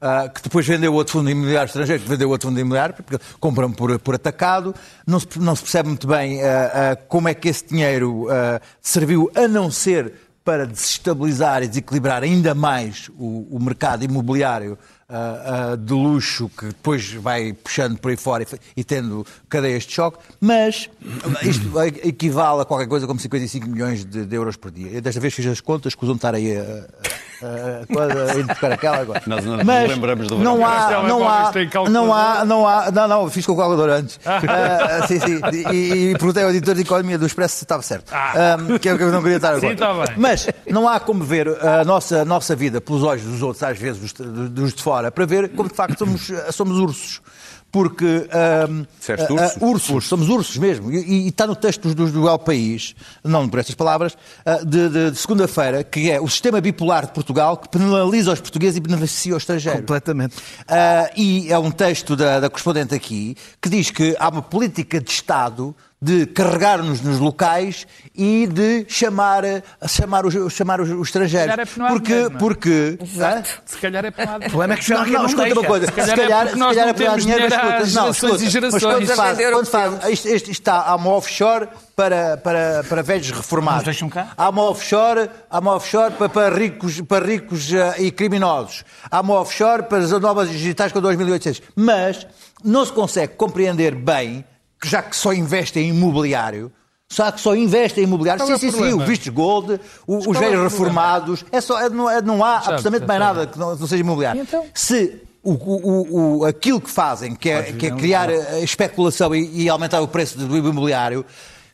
ah, que depois vendeu outro fundo imobiliário estrangeiro, que vendeu outro fundo imobiliário, porque compram por, por atacado. Não se, não se percebe muito bem ah, ah, como é que esse dinheiro ah, serviu, a não ser para desestabilizar e desequilibrar ainda mais o, o mercado imobiliário ah, de luxo, que depois vai puxando por aí fora e, e tendo cadeias de choque, mas isto equivale a qualquer coisa como 55 milhões de, de euros por dia. Eu desta vez fiz as contas, escusam estar aí a, a, a, a interpretar aquela agora. Nós não nos mas lembramos do não há, Os não telemóveis há, não há, não há, não, não, fiz com o calculador antes. Ah, sim, sim. E, e perguntei ao editor de economia do Expresso se estava certo. Ah, que é o que eu não queria estar agora. Sim, está bem. Mas não há como ver a nossa, a nossa vida pelos olhos dos outros, às vezes dos, dos de fora, para ver como de facto somos, somos ursos. Porque. Disseste ah, ah, ursos? ursos, somos ursos mesmo. E, e- e está no texto do, do El País, não por estas palavras, ah, de, de- de segunda-feira, que é o sistema bipolar de Portugal que penaliza os portugueses e beneficia os estrangeiros. Completamente. Ah, e é um texto da, da correspondente aqui que diz que há uma política de Estado de carregar-nos nos locais e de chamar, chamar, os, chamar os, os estrangeiros. calhar é porque não há porque, é? porque hã? Se calhar é para nada. O problema é que não, não, não, não escuta uma coisa. Se calhar é porque nós não dinheiro mas às escuta, não, escuta. e gerações. Mas quando se faz, quando se faz isto, isto está, há uma offshore para, para, para velhos reformados. Deixam cá? Há uma offshore, há uma offshore para, para ricos, para ricos eh, e criminosos. Há uma offshore para as novas digitais com 2.800. Mas não se consegue compreender bem que já que só investe em imobiliário, só que só investe em imobiliário, é sim, sim, sim, o vistos gold, o- os é velhos reformados, é só, é- não, é- não há absolutamente mais já nada que não, não seja imobiliário. Então? Se o, o- o- aquilo que fazem, que é, que é criar a especulação e, e aumentar o preço do imobiliário,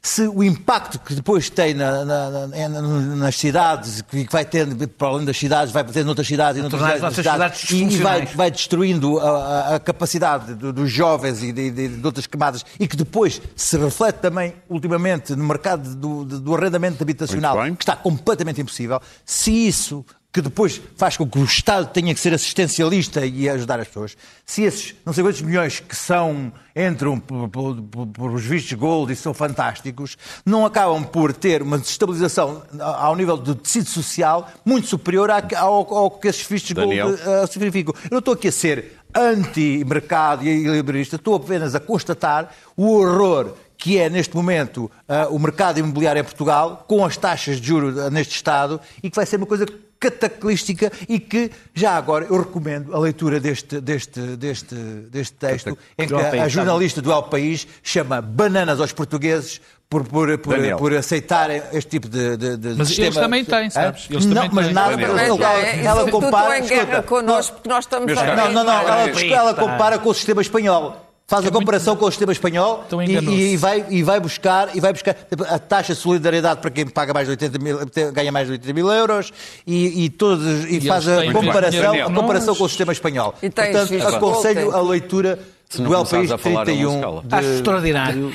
se o impacto que depois tem na- na- na- na- nas cidades, que vai tendo, para além das cidades, vai tendo noutras cidades e noutras cidades, nossas cidades e, vai, vai destruindo a, a- capacidade do- dos jovens e de, de- de outras camadas e que depois se reflete também ultimamente no mercado do, do arrendamento habitacional, que está completamente impossível. Se isso que depois faz com que o Estado tenha que ser assistencialista e ajudar as pessoas, se esses não sei quantos milhões que são, entram por, por- por- por os vistos gold e são fantásticos, não acabam por ter uma desestabilização ao nível do tecido social muito superior à- ao, ao que esses vistos Daniel? gold eh, significam. Eu não estou aqui a ser anti-mercado e liberalista, estou apenas a constatar o horror que é neste momento ah, o mercado imobiliário em Portugal, com as taxas de juros neste Estado, e que vai ser uma coisa cataclística e que, já agora, eu recomendo a leitura deste, deste, deste, deste texto, em que a, a jornalista do El País chama bananas aos portugueses por, por, por, por aceitarem este tipo de, de, de Mas sistema. eles também têm, sabes? Eles não, também mas têm. nada, Daniel. ela, Mas, ela, é, ela compara... em guerra escuta, connosco porque nós estamos não, não, não. Ela, ela compara com o sistema espanhol. Faz a comparação com o sistema espanhol e, e vai, e vai buscar e vai buscar a taxa de solidariedade para quem paga mais de 80 mil, ganha mais de 80 mil euros e, e, todos, e, E faz a comparação, a comparação com o sistema espanhol. E tens Portanto, aconselho a leitura Se não do El País a falar, eu não se 31 cala. de- Acho extraordinário.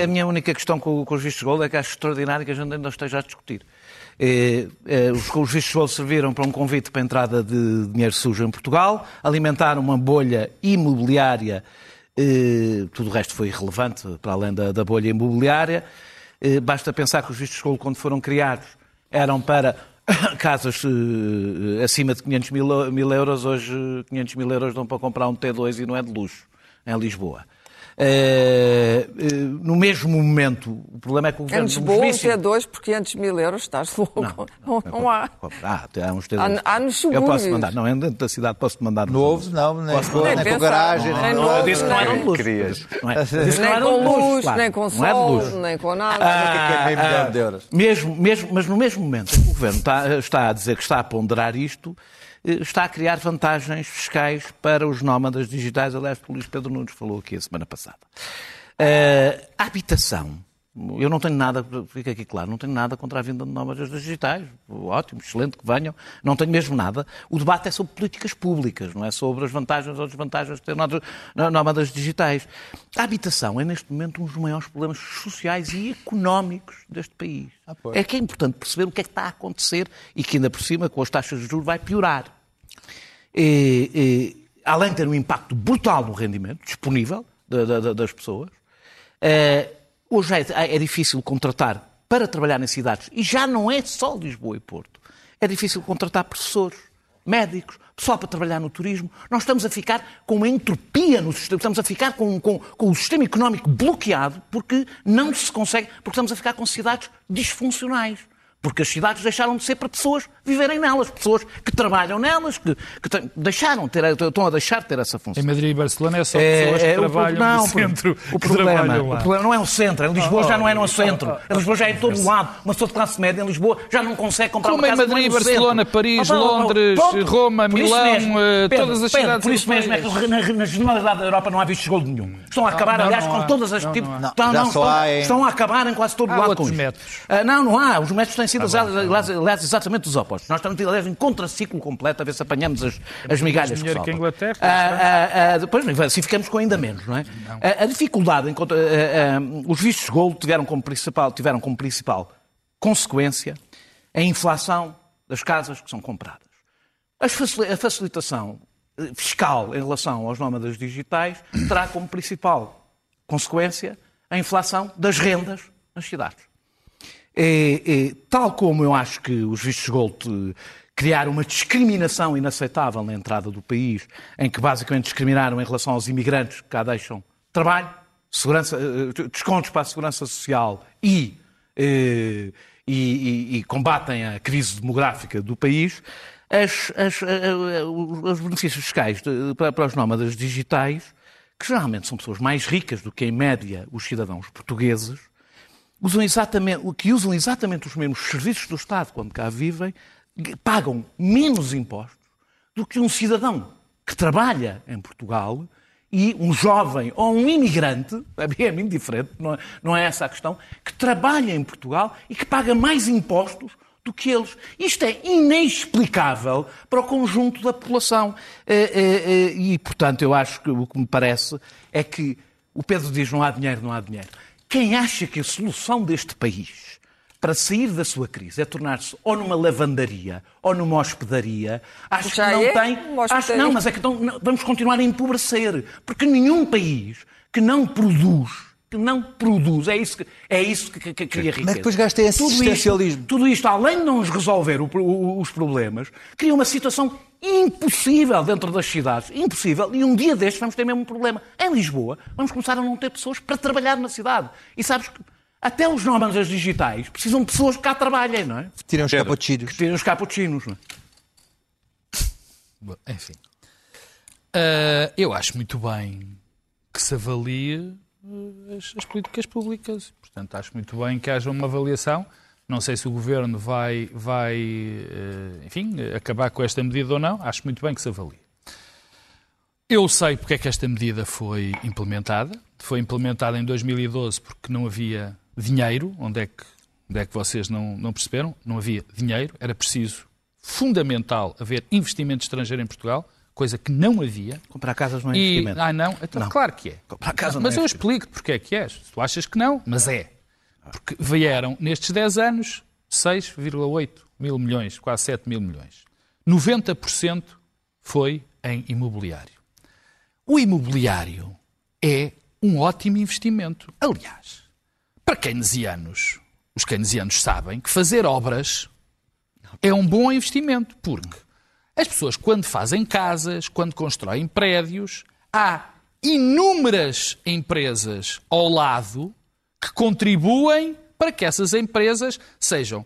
A minha, única questão com, com os vistos gold é que acho extraordinário que a gente ainda esteja a discutir. Eh, eh, os, os vistos gold serviram para um convite para a entrada de dinheiro sujo em Portugal, alimentaram uma bolha imobiliária, tudo o resto foi irrelevante para além da, da bolha imobiliária. Eh, basta pensar que os vistos gold, quando foram criados, eram para [coughs] casas eh, acima de 500 mil, mil euros. Hoje, 500 mil euros dão para comprar um T2 e não é de luxo, em Lisboa. Eh, no mesmo momento, o problema é que o Em governo Lisboa, um novíssimo- T2 por 500 mil euros, estás louco. Não, não, há. Ah, há uns Há- há nos Eu posso subúrbios. mandar, não, é dentro da cidade, posso-te mandar. Novos, subúrbios. não, nem, Posso com, mandar. nem com garagem. Nem nem- Não, novo, eu disse que não era nem- de luxo. Querias. Não é? [laughs] Disse que não Nem com luz, claro. nem com Não é sol, nem com nada. É é Ah, de euros? Mesmo, mesmo, mas no mesmo momento em que o Governo está, está a dizer que está a ponderar isto, está a criar vantagens fiscais para os nómadas digitais. Aliás, o Luís Pedro Nunes falou aqui a semana passada. Eh, a habitação. Eu não tenho nada, fica aqui claro, não tenho nada contra a vinda de nómadas digitais. Ótimo, excelente que venham. Não tenho mesmo nada. O debate é sobre políticas públicas, não é sobre as vantagens ou desvantagens de ter nómadas- digitais. A habitação é, neste momento, um dos maiores problemas sociais e económicos deste país. é que é importante perceber o que é que está a acontecer e que, ainda por cima, com as taxas de juros, vai piorar. E, e, além de ter um impacto brutal no rendimento disponível da- da- da- das pessoas, eh, hoje é, é difícil contratar para trabalhar em cidades, e já não é só Lisboa e Porto, é difícil contratar professores, médicos, pessoal para trabalhar no turismo. Nós estamos a ficar com uma entropia no sistema, estamos a ficar com, com, com o sistema económico bloqueado porque não se consegue, porque estamos a ficar com cidades disfuncionais. Porque as cidades deixaram de ser para pessoas viverem nelas, pessoas que trabalham nelas, que, que têm- deixaram de ter, estão a deixar de ter essa função. Em Madrid e Barcelona é só pessoas que o pro- trabalham não, no centro. O que problema, o problema não é o centro. Em Lisboa já não é no centro. Em Lisboa já é em todo lado. Uma pessoa de classe média em Lisboa já não consegue comprar Como uma em casa que não é Madrid, Barcelona, centro. Paris, Ah, Londres, pronto. Roma, Milão, mesmo, eh, Pedro, todas as cidades Por isso mesmo é que na, na generalidade da Europa não há vistos de gold nenhum. Estão a acabar, não, aliás, não com há. todas as Não, tipos. não há. Estão, em- a acabar em quase todo lado com métodos. Ah, não, não há. Os métodos têm sido usados, aliás, aliás, exatamente os opostos. Nós estamos, aliás, em contraciclo completo a ver se apanhamos as, as migalhas que que. Inglaterra, Ah, ah, ah, depois, assim ficamos com ainda menos, não é? A, a dificuldade, enquanto, ah, ah, os vistos gold tiveram como principal, tiveram como principal consequência a inflação das casas que são compradas. A facilitação eh, fiscal em relação aos nómadas digitais terá como principal consequência a inflação das rendas nas cidades. É, é, tal como eu acho que os vistos gold eh, criaram uma discriminação inaceitável na entrada do país, em que basicamente discriminaram em relação aos imigrantes que cá deixam trabalho, segurança, eh, descontos para a segurança social e, eh, e, e- e combatem a crise demográfica do país, as- as- eh, eh, os benefícios fiscais para, para os nómadas digitais, que geralmente são pessoas mais ricas do que, em média, os cidadãos portugueses, usam exatamente, que usam exatamente os mesmos serviços do Estado quando cá vivem, pagam menos impostos do que um cidadão que trabalha em Portugal e um jovem ou um imigrante, [laughs] é muito diferente, não é, não é essa a questão, que trabalha em Portugal e que paga mais impostos do que eles. Isto é inexplicável para o conjunto da população. Eh, eh, eh, E, portanto, eu acho que o que me parece é que o Pedro diz não há dinheiro, não há dinheiro. Quem acha que a solução deste país para sair da sua crise é tornar-se ou numa lavandaria ou numa hospedaria, acho Já que não é tem. Acho, não, mas é que então, vamos continuar a empobrecer. Porque nenhum país que não produz, que não produz, é isso que, é isso que, que, que cria riqueza. Mas depois gasta esse Tudo isto- existencialismo. Tudo isto, além de não resolver o- o- os problemas, cria uma situação impossível dentro das cidades. Impossível. E um dia destes vamos ter mesmo um problema. Em Lisboa, vamos começar a não ter pessoas para trabalhar na cidade. E sabes que até os nómadas digitais precisam de pessoas que cá trabalhem, não é? Tiram os. Que tenham os cappuccinos, não é? Bom, Enfim. Ah, eu acho muito bem que se avalie as, as políticas públicas. Portanto, acho muito bem que haja uma avaliação. Não sei se o Governo vai, vai eh, enfim, acabar com esta medida ou não. Acho muito bem que se avalie. Eu sei porque é que esta medida foi implementada. Foi implementada em 2012 porque não havia dinheiro. Onde é que, onde é que vocês não, não perceberam? Não havia dinheiro. Era preciso, fundamental, haver investimento estrangeiro em Portugal, coisa que não havia. Comprar casas não é E, investimento. ah, não? Então, Não. Claro que é. Comprar casa mas é eu explico-te porque é que és. Se tu achas que não, mas é. Porque vieram, nestes 10 anos, 6,8 mil milhões, quase 7 mil milhões. 90% foi em imobiliário. O imobiliário é um ótimo investimento. Aliás, para keynesianos, os keynesianos sabem que fazer obras é um bom investimento, porque as pessoas, quando fazem casas, quando constroem prédios, há inúmeras empresas ao lado que contribuem para que essas empresas sejam,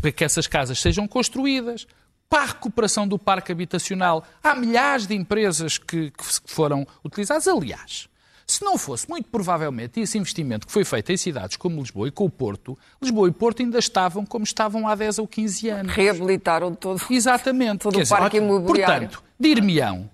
para que essas casas sejam construídas, para a recuperação do parque habitacional. Há milhares de empresas que, que foram utilizadas. Aliás, se não fosse, muito provavelmente, esse investimento que foi feito em cidades como Lisboa e com o Porto, Lisboa e Porto ainda estavam como estavam há 10 ou 15 anos. Reabilitaram todo. Exatamente. Todo Quer o dizer, parque imobiliário. Portanto, dir-me-ão.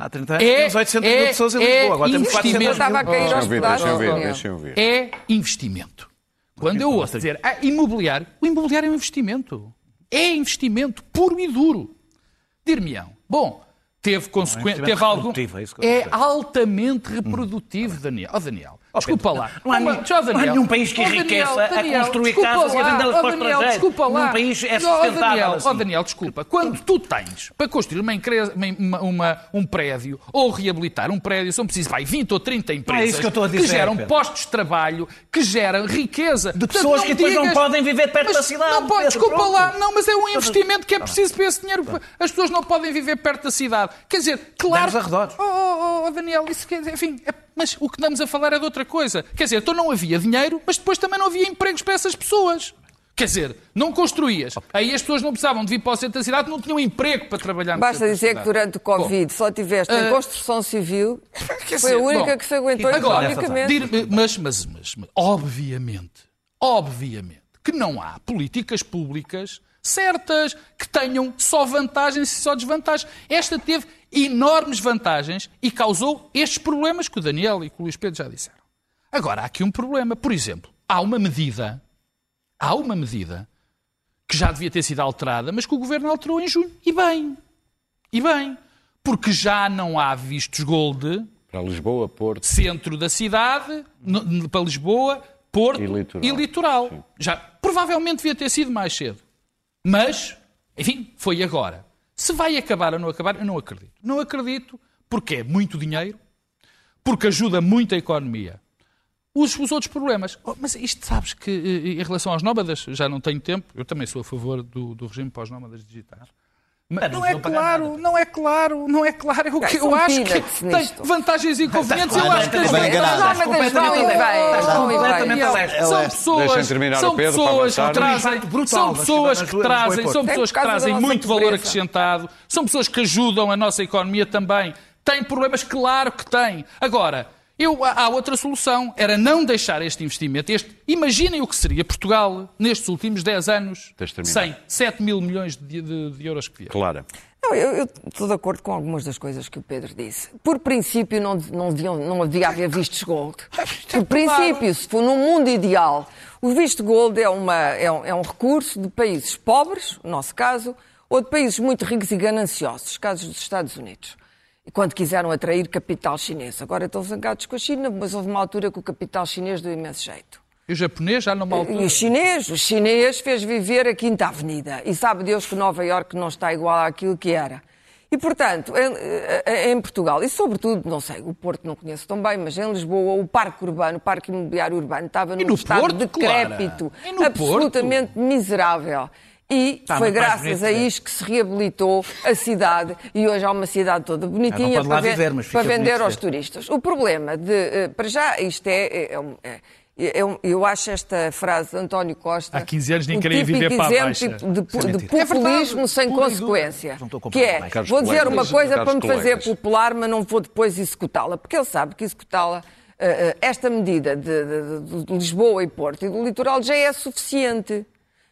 Há 30 anos tínhamos 800 mil pessoas em Lisboa, agora temos 400 mil. Estava a cair aos eu ver, pedaços. deixa eu ver, Daniel. deixa eu ver. é investimento. Quando eu ouço dizer ah, imobiliário, o imobiliário é um investimento. É investimento puro e duro. Dir-me-ão. Bom, teve consequências. investimento teve reprodutivo, é É altamente reprodutivo, Daniel. Oh, Daniel. Desculpa lá. Não há, Uma- Tchau, não há Daniel. nenhum país que Oh, Daniel, enriqueça a Daniel, construir desculpa casas e a lá. vendê-las Oh, para Daniel. Desculpa lá. Nenhum país é Oh, sustentável Daniel, assim. oh, Daniel, desculpa. Quando tu tens para construir uma, uma- uma- um prédio ou reabilitar um prédio, são precisos vai, 20 ou 30 empresas isso que dizer, geram Pedro. postos de trabalho, que geram riqueza. De pessoas que depois não podem viver perto da cidade, Não pode, Pedro, desculpa pronto. lá. Não, mas é um investimento que é preciso para esse dinheiro. As pessoas não podem viver perto da cidade. Quer dizer, claro... Damos arredores. Oh, oh, oh, Daniel, isso quer dizer, enfim, é- mas o que estamos a falar é de outra coisa. Quer dizer, então não havia dinheiro, mas depois também não havia empregos para essas pessoas. Quer dizer, não construías. Aí as pessoas não precisavam de vir para o centro da cidade, não tinham emprego para trabalhar no Basta dizer que durante o Covid só tiveste em eh, construção civil, [laughs] foi a dizer, única bom, que se aguentou Agora, economicamente. dir- mas, mas, mas, mas, obviamente, obviamente, que não há políticas públicas certas que tenham só vantagens e só desvantagens. Esta teve enormes vantagens e causou estes problemas que o Daniel e que o Luís Pedro já disseram. Agora, há aqui um problema. Por exemplo, há uma medida, há uma medida que já devia ter sido alterada, mas que o Governo alterou em junho. E bem, e bem, porque já não há vistos gold Para Lisboa, Porto. centro da cidade, para Lisboa, Porto E e litoral. litoral. Já, provavelmente devia ter sido mais cedo. Mas, enfim, foi agora. Se vai acabar ou não acabar, eu não acredito. Não acredito porque é muito dinheiro, porque ajuda muito a economia. Os, os outros problemas. Oh, mas isto sabes que, eh, em relação aos nómadas, já não tenho tempo, eu também sou a favor do, do regime para os nómadas digitais. Mas Mas não não é pagar claro, nada. não é claro, não é claro. Eu, Ah, eu acho que tem nisto. vantagens e inconvenientes. Eu acho que as leste. são Ela- pessoas, terminar são o pessoas que trazem, são pessoas que trazem, são É pessoas que trazem muito valor acrescentado, são pessoas que ajudam a nossa economia também. Têm problemas, claro que têm. Agora, eu, há outra solução, era não deixar este investimento. Este, imaginem o que seria Portugal nestes últimos 10 anos, sem 7 mil milhões de, de- de euros que vieram. Clara. Não, eu, eu estou de acordo com algumas das coisas que o Pedro disse. Por princípio, não, não, deviam, não devia haver vistos gold. [laughs] Por princípio, se for num mundo ideal, o visto gold é, uma, é, um, é um recurso de países pobres, no nosso caso, ou de países muito ricos e gananciosos, casos dos Estados Unidos. E quando quiseram atrair capital chinês. Agora estão zangados com a China, mas houve uma altura que o capital chinês deu imenso jeito. E o japonês já numa E altura. o chinês, o chinês fez viver a Quinta Avenida. E sabe Deus que Nova Iorque não está igual àquilo que era. E, portanto, em, em- em Portugal, e sobretudo, não sei, o Porto não conheço tão bem, mas em Lisboa, o parque urbano, o parque imobiliário urbano, estava num no estado Porto, decrépito, E absolutamente miserável. E Está foi graças bonito a isto que se reabilitou a cidade e hoje há uma cidade toda bonitinha para, ve- viver, para vender aos ver. turistas. O problema de, eh, para já, isto é, é- é um- é- é eu acho esta frase de António Costa Há 15 anos nem um queria viver para a exemplo Baixa. de, é de. É populismo verdade, sem pura consequência. Não estou a Que é. Caros vou dizer uma coisa para me fazer colegas. popular, mas não vou depois executá-la, porque ele sabe que executá-la, eh, eh, esta medida de- de Lisboa e Porto e do litoral já é suficiente.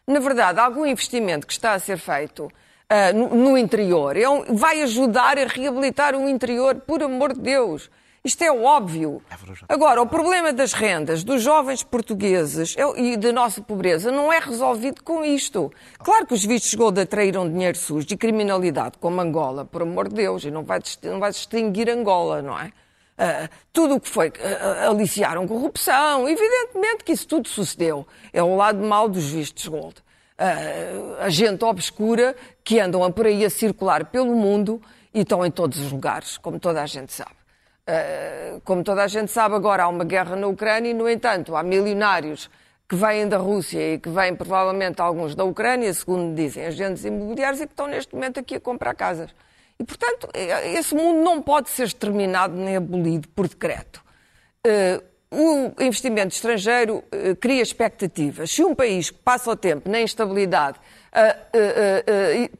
Na verdade, algum investimento que está a ser feito ah, no, no interior é um- vai ajudar a reabilitar o interior, por amor de Deus. Isto é óbvio. Agora, o problema das rendas dos jovens portugueses é- e da nossa pobreza não é resolvido com isto. Claro que os vistos gold atraíram dinheiro sujo e criminalidade, como Angola, por amor de Deus, e não vai, não vai distinguir Angola, não é? Ah, tudo o que foi, ah, aliciaram corrupção, evidentemente que isso tudo sucedeu. É o lado mau dos vistos gold. Ah, a gente obscura que andam por aí a circular pelo mundo e estão em todos os lugares, como toda a gente sabe. Uh, como toda a gente sabe, agora há uma guerra na Ucrânia e, no entanto, há milionários que vêm da Rússia e que vêm provavelmente alguns da Ucrânia, segundo dizem agentes imobiliários, e que estão neste momento aqui a comprar casas. E, portanto, eh, esse mundo não pode ser exterminado nem abolido por decreto. O investimento estrangeiro uh, cria expectativas. Se um país que passa o tempo na instabilidade uh, uh, uh, uh, e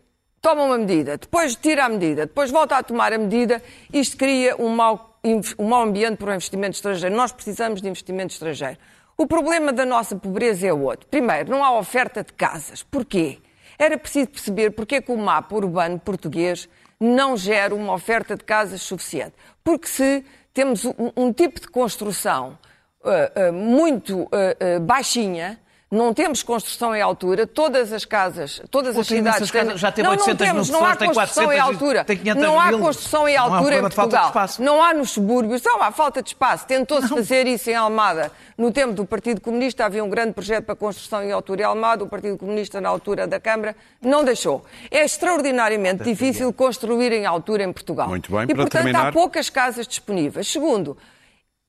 toma uma medida, depois tira a medida, depois volta a tomar a medida, isto cria um mau, um mau ambiente para o investimento estrangeiro. Nós precisamos de investimento estrangeiro. O problema da nossa pobreza é outro. Primeiro, não há oferta de casas. Porquê? Era preciso perceber porque é que o mapa urbano português não gera uma oferta de casas suficiente. Porque se temos um, um tipo de construção uh, uh, muito uh, baixinha, não temos construção em altura, todas as casas, todas as cidades casas, já tem não, 800 não mil temos, não há pessoas, tem construção em 400, altura. tem 500 não há mil. construção em Não há altura em Portugal. Não há nos subúrbios, não há falta de espaço. Tentou-se fazer isso em Almada. No tempo do Partido Comunista havia um grande projeto para construção em altura em Almada. O Partido Comunista, na altura da Câmara, não deixou. É extraordinariamente difícil construir em altura em Portugal. Muito bem, e, para portanto, terminar- há poucas casas disponíveis. Segundo,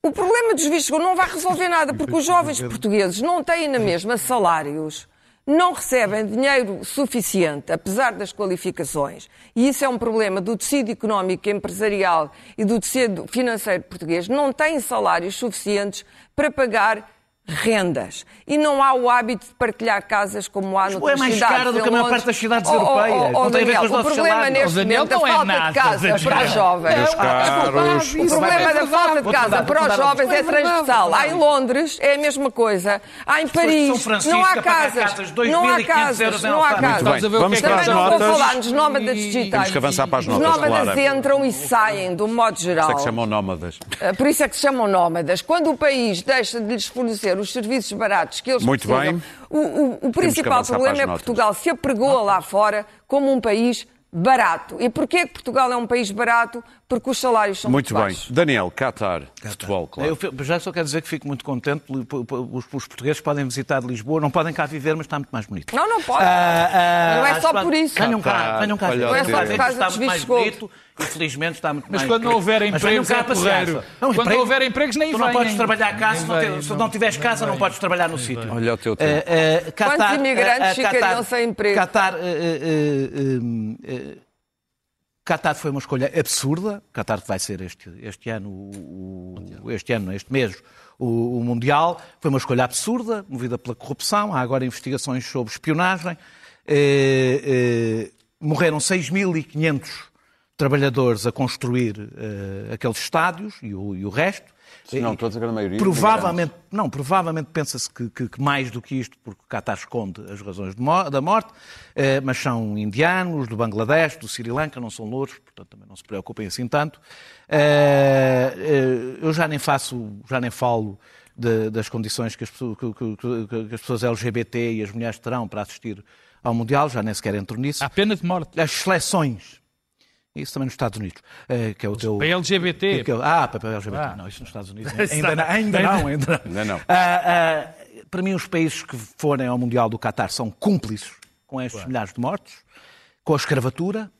o problema dos vistos não vai resolver nada, porque os jovens portugueses não têm na mesma salários, não recebem dinheiro suficiente, apesar das qualificações. E isso é um problema do tecido económico, empresarial e do tecido financeiro português. Não têm salários suficientes para pagar rendas. E não há o hábito de partilhar casas como há Lisboa é noutras mais cidades. cara do que a maior parte das cidades Oh, oh, europeias. oh, oh, Não tem a ver Daniel, com os o problema salários. neste Daniel, momento é a não é falta nada, de casas Daniel. para os jovens. Meus caros, O problema da falta de casa para os jovens é transversal. Há em Londres é a mesma coisa. Há em Paris não há casas. Não há 2.500 casas. em Não há casas. Vamos é para as Também não vou notas. falar nos nómadas digitais. Temos que avançar para as Os notas, nómadas Clara. entram e saem, do modo geral. Isso é que se chamam nómadas. Por isso é que se chamam nómadas. Quando o país deixa de lhes fornecer os serviços baratos que eles Muito precisam, bem. o, o- o que principal problema é notas. Portugal se apregoa lá fora como um país barato. E porquê que Portugal é um país barato? Porque os salários são muito, Muito bem. baixos. Daniel, Qatar, futebol, claro. Eu já só quero dizer que fico muito contente. Os, os portugueses podem visitar Lisboa, não podem cá viver, mas está muito mais bonito. Não, não pode. Ah, ah, Não é só por isso. Venham cá, venham cá. Não é só Está por causa está dos muito mais vistos bonito e felizmente está muito Mas mais quando não houver empregos é porreiro. Não, Quando emprego- houver empregos nem Tu não venham. podes trabalhar cá, se não, se não. não tiveres casa, não podes trabalhar no sítio. Olha o teu tempo. Eh, eh, Qatar, imigrantes ficariam Qatar- sem emprego? Qatar, eh, Qatar foi uma escolha absurda. Qatar vai ser este, este ano, o, este ano, este mês, o, o Mundial. Foi uma escolha absurda, movida pela corrupção. Há agora investigações sobre espionagem. Eh, eh, morreram 6.500 trabalhadores a construir eh, aqueles estádios e o, e o resto. Se não, estou a a maioria. Provavelmente, não, provavelmente pensa-se que, que- que mais do que isto, porque o Qatar esconde as razões mo- da morte, eh, mas são indianos, do Bangladesh, do Sri Lanka, não são louros, portanto também não se preocupem assim tanto. Eh, eh, eu já nem faço, já nem falo de- das condições que as, pessoas, que- que- que- que as pessoas LGBT e as mulheres terão para assistir ao Mundial, já nem sequer entro nisso. Há pena de morte. As seleções. Isso também nos Estados Unidos, eh, que é o teu... Para LGBT. Que- que- ah, papel LGBT. Ah. Não, isso nos Estados Unidos. [laughs] ainda, não, ainda não, ainda não. Ainda não. Ah, ah, para mim, os países que forem ao Mundial do Qatar são cúmplices com estes milhares de mortos, com a escravatura,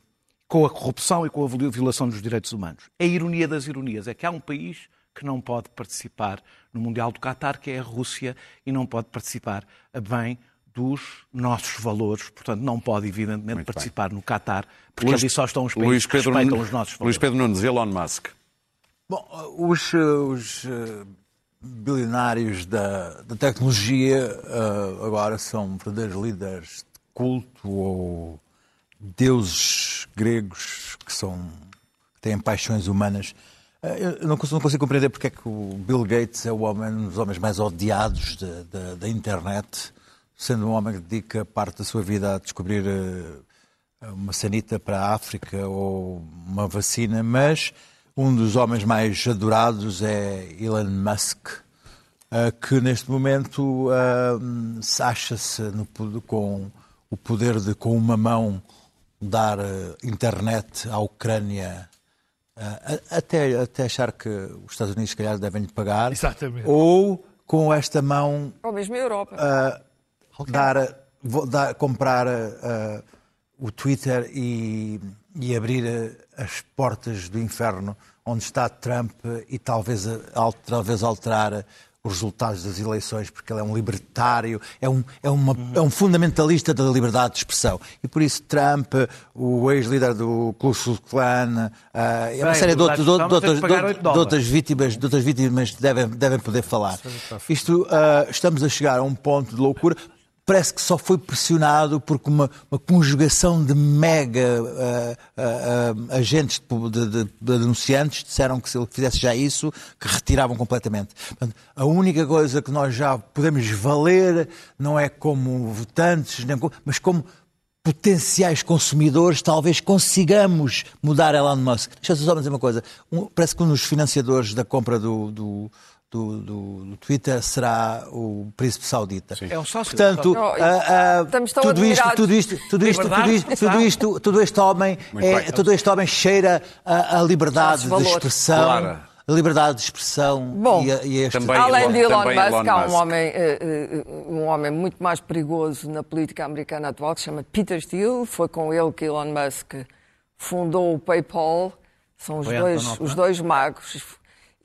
com a corrupção e com a violação dos direitos humanos. A ironia das ironias é que há um país que não pode participar no Mundial do Qatar, que é a Rússia, e não pode participar a bem dos nossos valores, portanto não pode evidentemente Muito participar no Qatar, porque Luís- ali só estão os países Luís que Pedro, respeitam os nossos valores. Luís Pedro Nunes, Elon Musk. Bom, os, eh, os, eh, bilionários da, da tecnologia eh, agora são verdadeiros líderes de culto ou deuses gregos que são que têm paixões humanas. Eu não consigo, não consigo compreender porque é que o Bill Gates é o homem, um dos homens mais odiados da internet, sendo um homem que dedica parte da sua vida a descobrir eh, uma sanita para a África ou uma vacina, mas um dos homens mais adorados é Elon Musk, eh, que neste momento eh, se acha-se com o poder de, com uma mão, dar internet à Ucrânia, até, até achar que os Estados Unidos, se calhar, devem-lhe pagar, Exatamente. ou com esta mão Ou mesmo a Europa. Ah, dar, vou dar- comprar ah, o Twitter e, e abrir as portas do inferno onde está Trump e talvez, al- talvez alterar os resultados das eleições, porque ele é um libertário, é um, é uma, é um fundamentalista da liberdade de expressão. E por isso Trump, o ex-líder do Ku Klux Klan, ah, é uma Bem, série de, outras, de- outras vítimas, de outras vítimas devem, devem poder falar. Isto, ah, estamos a chegar a um ponto de loucura. Parece que só foi pressionado porque uma, uma conjugação de mega ah, ah, ah, agentes de, de- de- de denunciantes disseram que se ele fizesse já isso, que retiravam completamente. Portanto, a única coisa que nós já podemos valer não é como votantes, como- mas como potenciais consumidores, talvez consigamos mudar Elon Musk. Deixa-me só dizer uma coisa. Um- parece que um dos financiadores da compra do, do, do, do- do Twitter será o príncipe saudita. É um sócio. Portanto, Não, ah, ah, tão tudo isto, tudo isto, tudo isto, tudo isto, tudo isto, todo este homem, é, todo este homem cheira a, a liberdade de expressão, Claro. a liberdade de expressão Bom, e, a, e este Também Além de Elon Musk, Elon há um Musk. homem, eh, eh, um homem muito mais perigoso na política americana atual que se chama Peter Thiel. Foi com ele que Elon Musk fundou o PayPal. São os, Foi dois, os é? dois magos.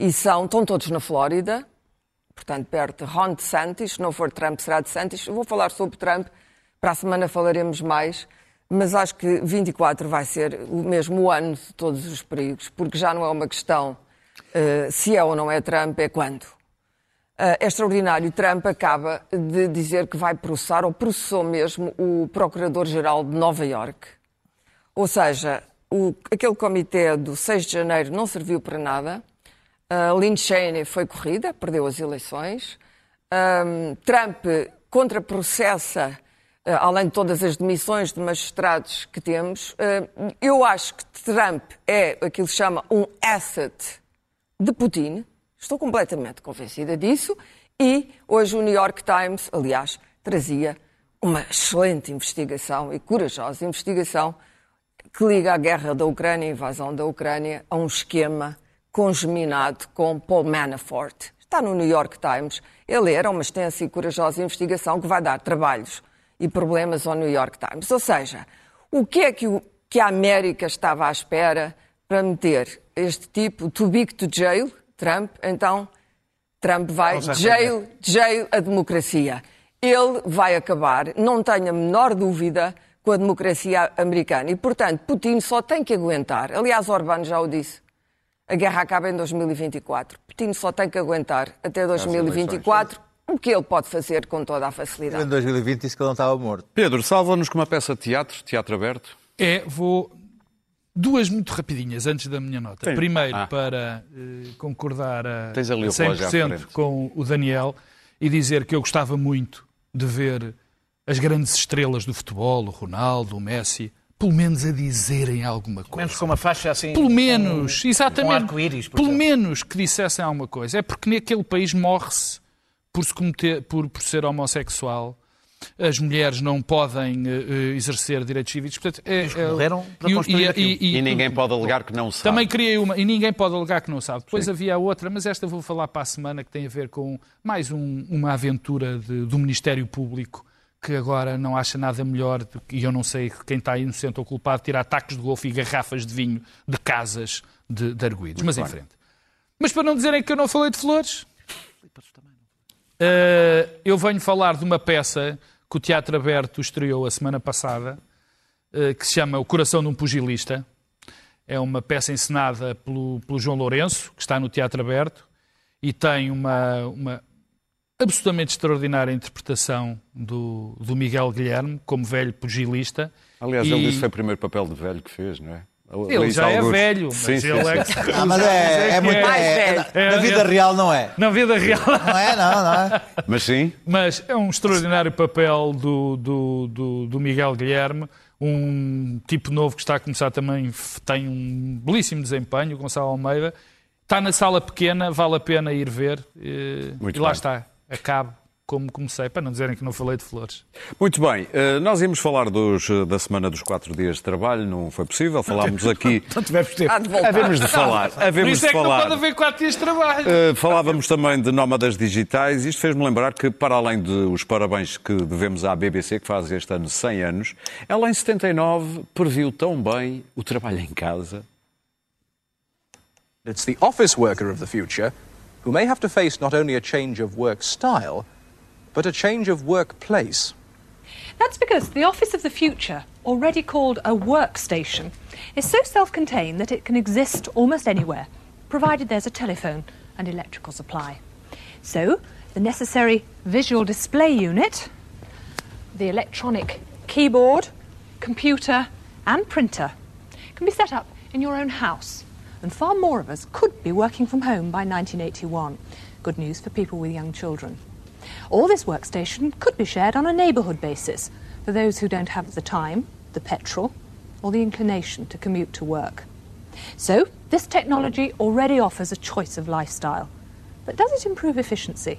E são, estão todos na Flórida, portanto, perto de Ron DeSantis. Se não for Trump, será DeSantis. Eu vou falar sobre Trump. Para a semana falaremos mais. Mas acho que 24 vai ser o mesmo ano de todos os perigos, porque já não é uma questão eh, se é ou não é Trump, é quando. Ah, é extraordinário. Trump acaba de dizer que vai processar, ou processou mesmo, o Procurador-Geral de Nova Iorque. Ou seja, o- aquele comitê do 6 de janeiro não serviu para nada. Uh, Lynn Cheney foi corrida, perdeu as eleições. Um, Trump contraprocessa, uh, além de todas as demissões de magistrados que temos. Uh, eu acho que Trump é aquilo que se chama um asset de Putin. Estou completamente convencida disso. E hoje o New York Times, aliás, trazia uma excelente investigação e corajosa investigação que liga a guerra da Ucrânia, a invasão da Ucrânia, a um esquema congeminado com Paul Manafort. Está no New York Times. Ele era uma extensa e corajosa investigação que vai dar trabalhos e problemas ao New York Times. Ou seja, o que é que, o- que a América estava à espera para meter este tipo, too big to jail, Trump? Então, Trump vai jail, jail a democracia. Ele vai acabar, não tenho a menor dúvida, com a democracia americana. E, portanto, Putin só tem que aguentar. Aliás, Orbán já o disse. A guerra acaba em 2024. Putin só tem que aguentar até 2024 o que ele pode fazer com toda a Em facilidade. 2020 disse que ele não estava morto. Pedro, salva-nos com uma peça de teatro, teatro aberto. É, vou. Duas muito rapidinhas antes da minha nota. Sim. Primeiro, Ah. para eh, concordar a, Tens ali o a relógio à 100% frente. com o Daniel e dizer que eu gostava muito de ver as grandes estrelas do futebol, o Ronaldo, o Messi, pelo menos a dizerem alguma coisa. Menos com uma faixa assim. Pelo menos, com- exatamente. Arco-íris, por pelo exemplo. menos que dissessem alguma coisa. É porque naquele país morre-se por, se cometer, por, por ser homossexual. as mulheres não podem eh, exercer direitos cívicos. Portanto, é, é- morreram para e- construir e- aquilo. e- E ninguém pode alegar que não sabe. também criei uma, e ninguém pode alegar que não sabe. Depois havia outra, mas esta vou falar para a semana, que tem a ver com mais um- uma aventura de- do Ministério Público, que agora não acha nada melhor, e eu não sei quem está inocente ou culpado, tirar tacos de golfe e garrafas de vinho de casas de, de arguídos. Mas em frente. Mas para não dizerem que eu não falei de flores, eh, eu venho falar de uma peça que o Teatro Aberto estreou a semana passada, eh, que se chama O Coração de um Pugilista. É uma peça encenada pelo, pelo João Lourenço, que está no Teatro Aberto, e tem uma, uma absolutamente extraordinária interpretação do, do Miguel Guilherme, como velho pugilista. Aliás, E- ele disse que foi o primeiro papel de velho que fez, não é? Ele já é velho, mas Sim, sim, ele é que... [laughs] Ah, mas é, é muito. Mais É, é, velho. na, na vida real não é. Na vida real. [laughs] Não é, não, não é. Mas sim, Mas é um extraordinário papel do, do, do, do Miguel Guilherme, um tipo novo que está a começar também, tem um belíssimo desempenho, o Gonçalo Almeida. Está na sala pequena, vale a pena ir ver. eh, Muito e lá bem. está, acabo como comecei, para não dizerem que não falei de flores. Muito bem, eh, nós íamos falar dos, eh, da semana dos quatro dias de trabalho, não foi possível, falámos aqui. [laughs] Não tivemos tempo. Há de voltar. Havemos de falar, Por isso de é que não falar. pode haver quatro dias de trabalho. Uh, falávamos também de nómadas digitais. Isto fez-me lembrar que, para além dos parabéns que devemos à BBC, que faz este ano 100 anos, ela em 79 previu tão bem o trabalho em casa. It's the office worker of the future who may have to face not only a change of work style, but a change of workplace. That's because the office of the future, already called a workstation, is so self contained that it can exist almost anywhere, provided there's a telephone and electrical supply. So, the necessary visual display unit, the electronic keyboard, computer, and printer can be set up in your own house. And far more of us could be working from home by 1981. Good news for people with young children. Or this workstation could be shared on a neighbourhood basis for those who don't have the time, the petrol, or the inclination to commute to work. So, this technology already offers a choice of lifestyle. But does it improve efficiency?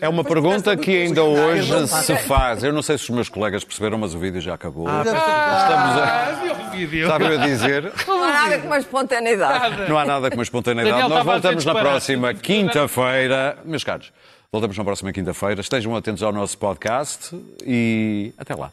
É uma pergunta que ainda hoje se faz. Eu não sei se os meus colegas perceberam, mas o vídeo já acabou. Estamos a... Ah, o vídeo? Estava eu a dizer. [laughs] Não há nada como a espontaneidade. Não há nada como a espontaneidade. Nós a voltamos na próxima quinta-feira. Meus caros, voltamos na próxima quinta-feira. Estejam atentos ao nosso podcast e até lá.